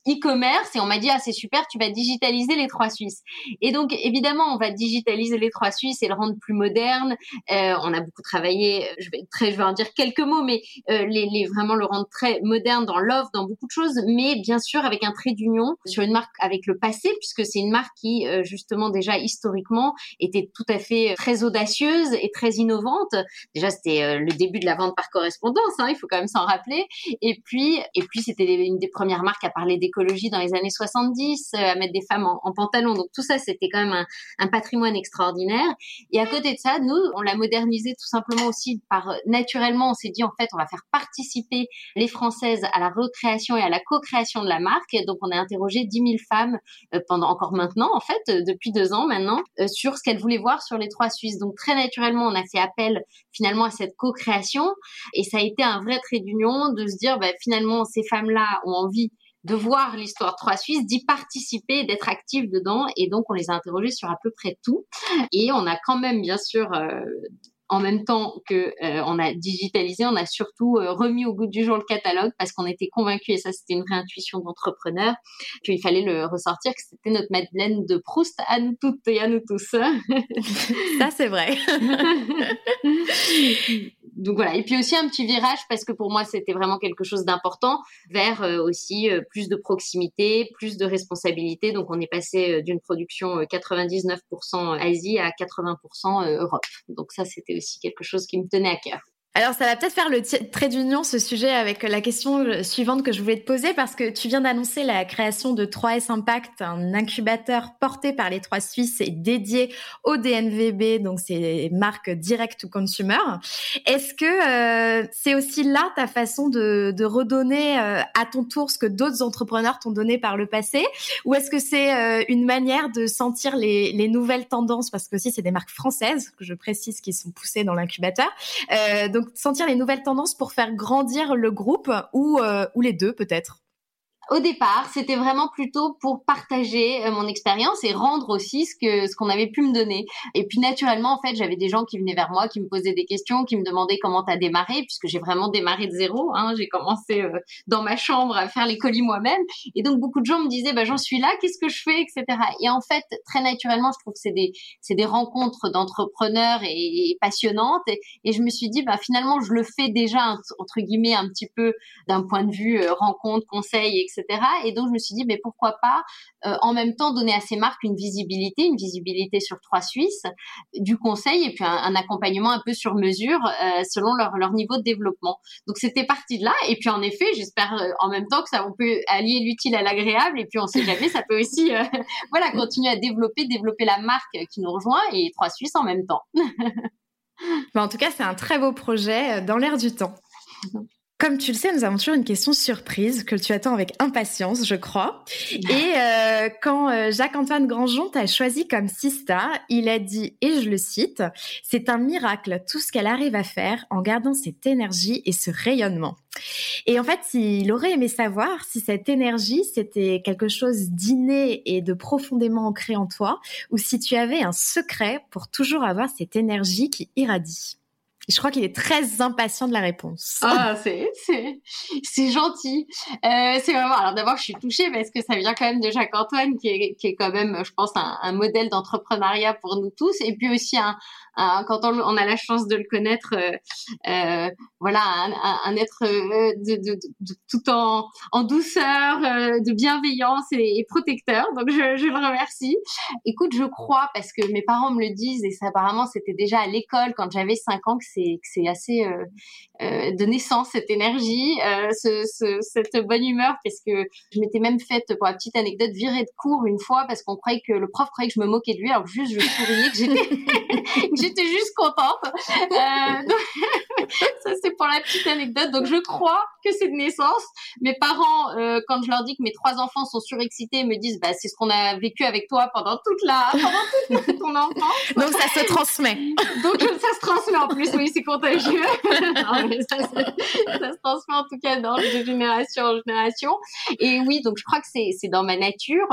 e-commerce et on m'a dit ah c'est super tu vas digitaliser les trois Suisses. Et donc évidemment on va digitaliser les trois Suisses et le rendre plus moderne. Euh, on a beaucoup travaillé je vais très je vais en dire quelques mots mais euh, les, les, vraiment le rendre très moderne dans l'offre dans beaucoup de choses mais bien sûr avec un trait d'union sur une marque avec le passé puisque c'est une marque qui euh, justement déjà historiquement était tout à fait très audacieuse et très innovante. Déjà c'était euh, le début de la vente par correspondance hein, il faut quand même s'en rappeler. Et puis et puis c'était une des premières marques à parler d'écologie dans les années 70, euh, à mettre des femmes en, pantalon. Donc tout ça, c'était quand même un, patrimoine extraordinaire. Et à côté de ça, nous, on l'a modernisé tout simplement aussi par naturellement, on s'est dit en fait, on va faire participer les Françaises à la recréation et à la co-création de la marque. Donc on a interrogé 10 000 femmes euh, pendant encore maintenant, en fait, euh, depuis deux ans maintenant, sur ce qu'elles voulaient voir sur les trois Suisses. Donc très naturellement, on a fait appel finalement à cette co-création et ça a été un vrai trait d'union de se dire bah, finalement ces femmes-là ont envie de voir l'histoire Trois Suisses, d'y participer, d'être active dedans. Et donc, on les a interrogés sur à peu près tout. Et on a quand même, bien sûr, euh, en même temps que euh, on a digitalisé, on a surtout euh, remis au goût du jour le catalogue parce qu'on était convaincus, et ça c'était une vraie intuition d'entrepreneur, qu'il fallait le ressortir, que c'était notre Madeleine de Proust à nous toutes et à nous tous. ça c'est vrai. donc voilà. Et puis aussi un petit virage parce que pour moi c'était vraiment quelque chose d'important vers euh, aussi euh, plus de proximité, plus de responsabilité. Donc on est passé euh, d'une production 99% Asie à 80% Europe. Donc ça c'était aussi quelque chose qui me tenait à cœur. Alors, ça va peut-être faire le trait d'union, ce sujet, avec la question suivante que je voulais te poser, parce que tu viens d'annoncer la création de 3S Impact, un incubateur porté par les trois Suisses et dédié au DNVB, donc c'est marque direct to consumer. Est-ce que euh, c'est aussi là ta façon de, de redonner euh, à ton tour ce que d'autres entrepreneurs t'ont donné par le passé, ou est-ce que c'est euh, une manière de sentir les, les, nouvelles tendances, parce que aussi c'est des marques françaises, que je précise, qui sont poussées dans l'incubateur. donc sentir les nouvelles tendances pour faire grandir le groupe ou, euh, ou les deux peut-être? Au départ, c'était vraiment plutôt pour partager euh, mon expérience et rendre aussi ce que ce qu'on avait pu me donner. Et puis naturellement, en fait, j'avais des gens qui venaient vers moi, qui me posaient des questions, qui me demandaient comment t'as démarré, puisque j'ai vraiment démarré de zéro. Hein. J'ai commencé euh, dans ma chambre à faire les colis moi-même, et donc beaucoup de gens me disaient, bah j'en suis là, qu'est-ce que je fais, etc. Et en fait, très naturellement, je trouve que c'est des c'est des rencontres d'entrepreneurs et, passionnantes. Et, je me suis dit, bah finalement, je le fais déjà entre guillemets un petit peu d'un point de vue euh, rencontre, conseil, etc et donc je me suis dit, mais pourquoi pas euh, en même temps donner à ces marques une visibilité, une visibilité sur trois Suisses, du conseil et puis un, accompagnement un peu sur mesure euh, selon leur, leur niveau de développement. Donc c'était parti de là. Et puis en effet, j'espère euh, en même temps que ça on peut allier l'utile à l'agréable. Et puis on sait jamais, ça peut aussi voilà continuer à développer, développer la marque qui nous rejoint et trois Suisses en même temps. En tout cas, c'est un très beau projet dans l'air du temps. Comme tu le sais, nous avons toujours une question surprise que tu attends avec impatience, je crois. Et euh, quand euh, Jacques-Antoine Grandjean t'a choisi comme Sista, il a dit, et je le cite, c'est un miracle tout ce qu'elle arrive à faire en gardant cette énergie et ce rayonnement. Et en fait, il aurait aimé savoir si cette énergie, c'était quelque chose d'inné et de profondément ancré en toi, ou si tu avais un secret pour toujours avoir cette énergie qui irradie. Je crois qu'il est très impatient de la réponse. Ah, c'est c'est c'est gentil. Euh, c'est vraiment. Alors d'abord, je suis touchée parce que ça vient quand même de Jacques Antoine, qui est qui est quand même, je pense, un, un modèle d'entrepreneuriat pour nous tous, et puis aussi un Hein, quand on, on, a la chance de le connaître, euh, euh voilà, un, un, être euh, de, de, de, tout en, en douceur, euh, de bienveillance et, protecteur. Donc je, je, le remercie. Écoute, je crois parce que mes parents me le disent et ça apparemment c'était déjà à l'école quand j'avais 5 ans que c'est que c'est assez euh, de naissance cette énergie, ce, ce, cette bonne humeur parce que je m'étais même faite pour la petite anecdote virer de cours une fois parce qu'on croyait que le prof croyait que je me moquais de lui alors juste je souriais que j'étais j'étais juste contente. Euh, ça, c'est pour la petite anecdote. Donc, je crois que c'est de naissance. Mes parents, euh, quand je leur dis que mes trois enfants sont surexcités, me disent, bah, c'est ce qu'on a vécu avec toi pendant toute la, pendant toute ton enfance. Donc, ça se transmet. Donc, ça se transmet en plus. Oui, c'est contagieux. non, mais ça, ça, se transmet en tout cas dans, de génération en génération. Et oui, donc, je crois que c'est, c'est dans ma nature.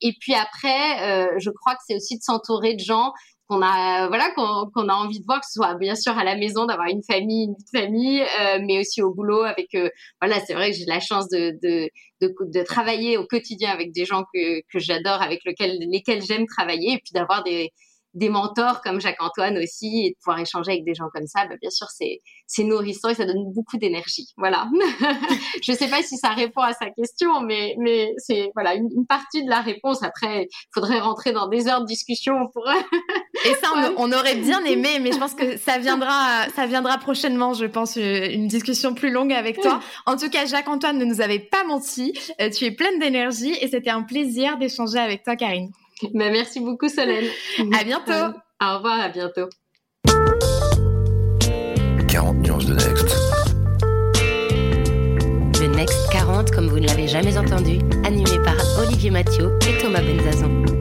Et puis après, euh, je crois que c'est aussi de s'entourer de gens qu'on a voilà qu'on a envie de voir que ce soit bien sûr à la maison d'avoir une famille une vie famille euh, mais aussi au boulot avec euh, voilà c'est vrai que j'ai la chance de, de de, de travailler au quotidien avec des gens que que j'adore avec lesquels lesquels j'aime travailler et puis d'avoir des des mentors comme Jacques-Antoine aussi et de pouvoir échanger avec des gens comme ça, bah, bien sûr, c'est, c'est nourrissant et ça donne beaucoup d'énergie. Voilà. je sais pas si ça répond à sa question, mais, mais c'est, voilà, une, partie de la réponse. Après, il faudrait rentrer dans des heures de discussion pour. et ça, on, aurait bien aimé, mais je pense que ça viendra, ça viendra prochainement, je pense, euh, une discussion plus longue avec toi. En tout cas, Jacques-Antoine ne nous avait pas menti. Euh, tu es pleine d'énergie et c'était un plaisir d'échanger avec toi, Karine. Bah, merci beaucoup, Solène. à bientôt. Au revoir, à bientôt. 40 nuances de Next. Le Next 40, comme vous ne l'avez jamais entendu, animé par Olivier Mathieu et Thomas Benzazon.